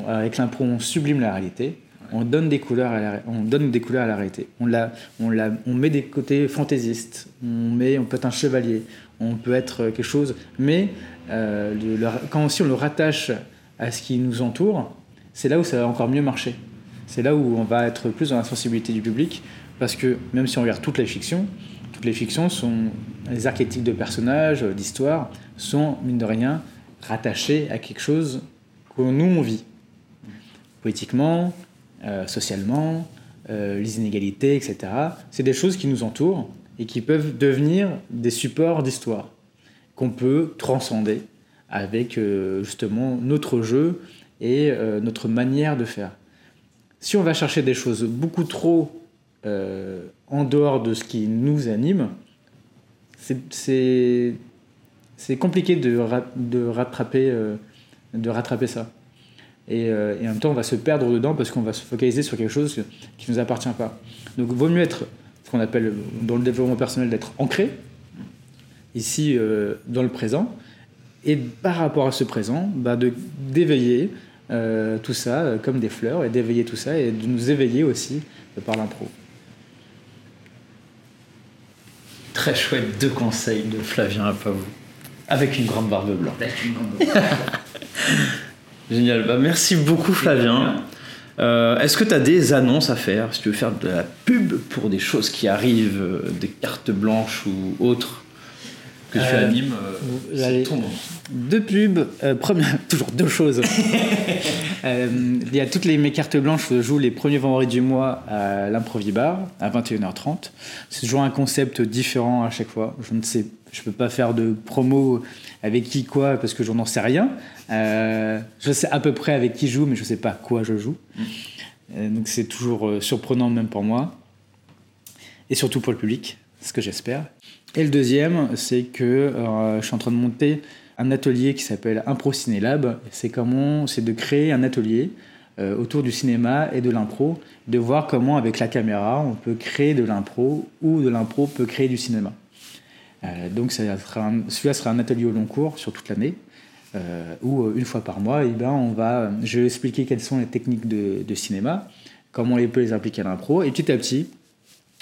avec l'impro, on sublime la réalité. On donne des couleurs à la, on donne des couleurs à la réalité. On, la, on, la, on met des côtés fantaisistes. On, met, on peut être un chevalier. On peut être quelque chose. Mais euh, quand aussi on le rattache à ce qui nous entoure, c'est là où ça va encore mieux marcher. C'est là où on va être plus dans la sensibilité du public, parce que même si on regarde toutes les fictions, toutes les fictions sont les archétypes de personnages, d'histoire, sont mine de rien rattachés à quelque chose que nous on vit, politiquement, euh, socialement, euh, les inégalités, etc. C'est des choses qui nous entourent et qui peuvent devenir des supports d'histoire qu'on peut transcender avec euh, justement notre jeu et notre manière de faire. Si on va chercher des choses beaucoup trop en dehors de ce qui nous anime, c'est compliqué de, de, rattraper, de rattraper ça. Et, en même temps, on va se perdre dedans parce qu'on va se focaliser sur quelque chose qui ne nous appartient pas. Donc, il vaut mieux être, ce qu'on appelle dans le développement personnel, d'être ancré, ici, dans le présent, et par rapport à ce présent, bah de d'éveiller euh, tout ça euh, comme des fleurs et d'éveiller tout ça et de nous éveiller aussi par l'impro. Très chouette, deux conseils de Flavien vous avec une grande barbe blanche. (laughs) Génial, bah, merci beaucoup Flavien. Euh, est-ce que tu as des annonces à faire? Si tu veux faire de la pub pour des choses qui arrivent, des cartes blanches ou autres que tu euh, animes, euh, Deux pubs, euh, (laughs) toujours deux choses. (laughs) il y a toutes les, mes cartes blanches, je joue les premiers vendredis du mois à l'Improvibar à 21h30. C'est toujours un concept différent à chaque fois. Je ne sais, je peux pas faire de promo avec qui quoi parce que je n'en sais rien. Je sais à peu près avec qui je joue, mais je ne sais pas quoi je joue. Mm. donc c'est toujours surprenant même pour moi et surtout pour le public, ce que j'espère. Et le deuxième, c'est que euh, je suis en train de monter un atelier qui s'appelle Impro Ciné Lab. C'est comment, c'est de créer un atelier euh, autour du cinéma et de l'impro, de voir comment avec la caméra on peut créer de l'impro ou de l'impro peut créer du cinéma. Euh, donc celui-là sera un atelier au long cours sur toute l'année. Où une fois par mois, eh ben, on va, je vais expliquer quelles sont les techniques de, cinéma, comment on peut les appliquer à l'impro, et petit à petit,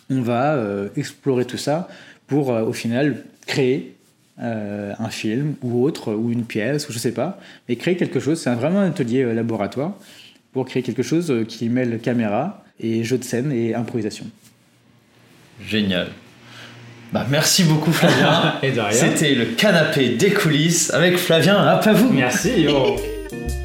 on va explorer tout ça pour euh, au final créer euh, un film ou autre, ou une pièce, ou je sais pas, mais créer quelque chose. C'est vraiment un atelier euh, laboratoire pour créer quelque chose qui mêle caméra et jeu de scène et improvisation. Génial. Bah, merci beaucoup Flavien. (laughs) C'était le canapé des coulisses avec Flavien à pas vous. Merci. (laughs)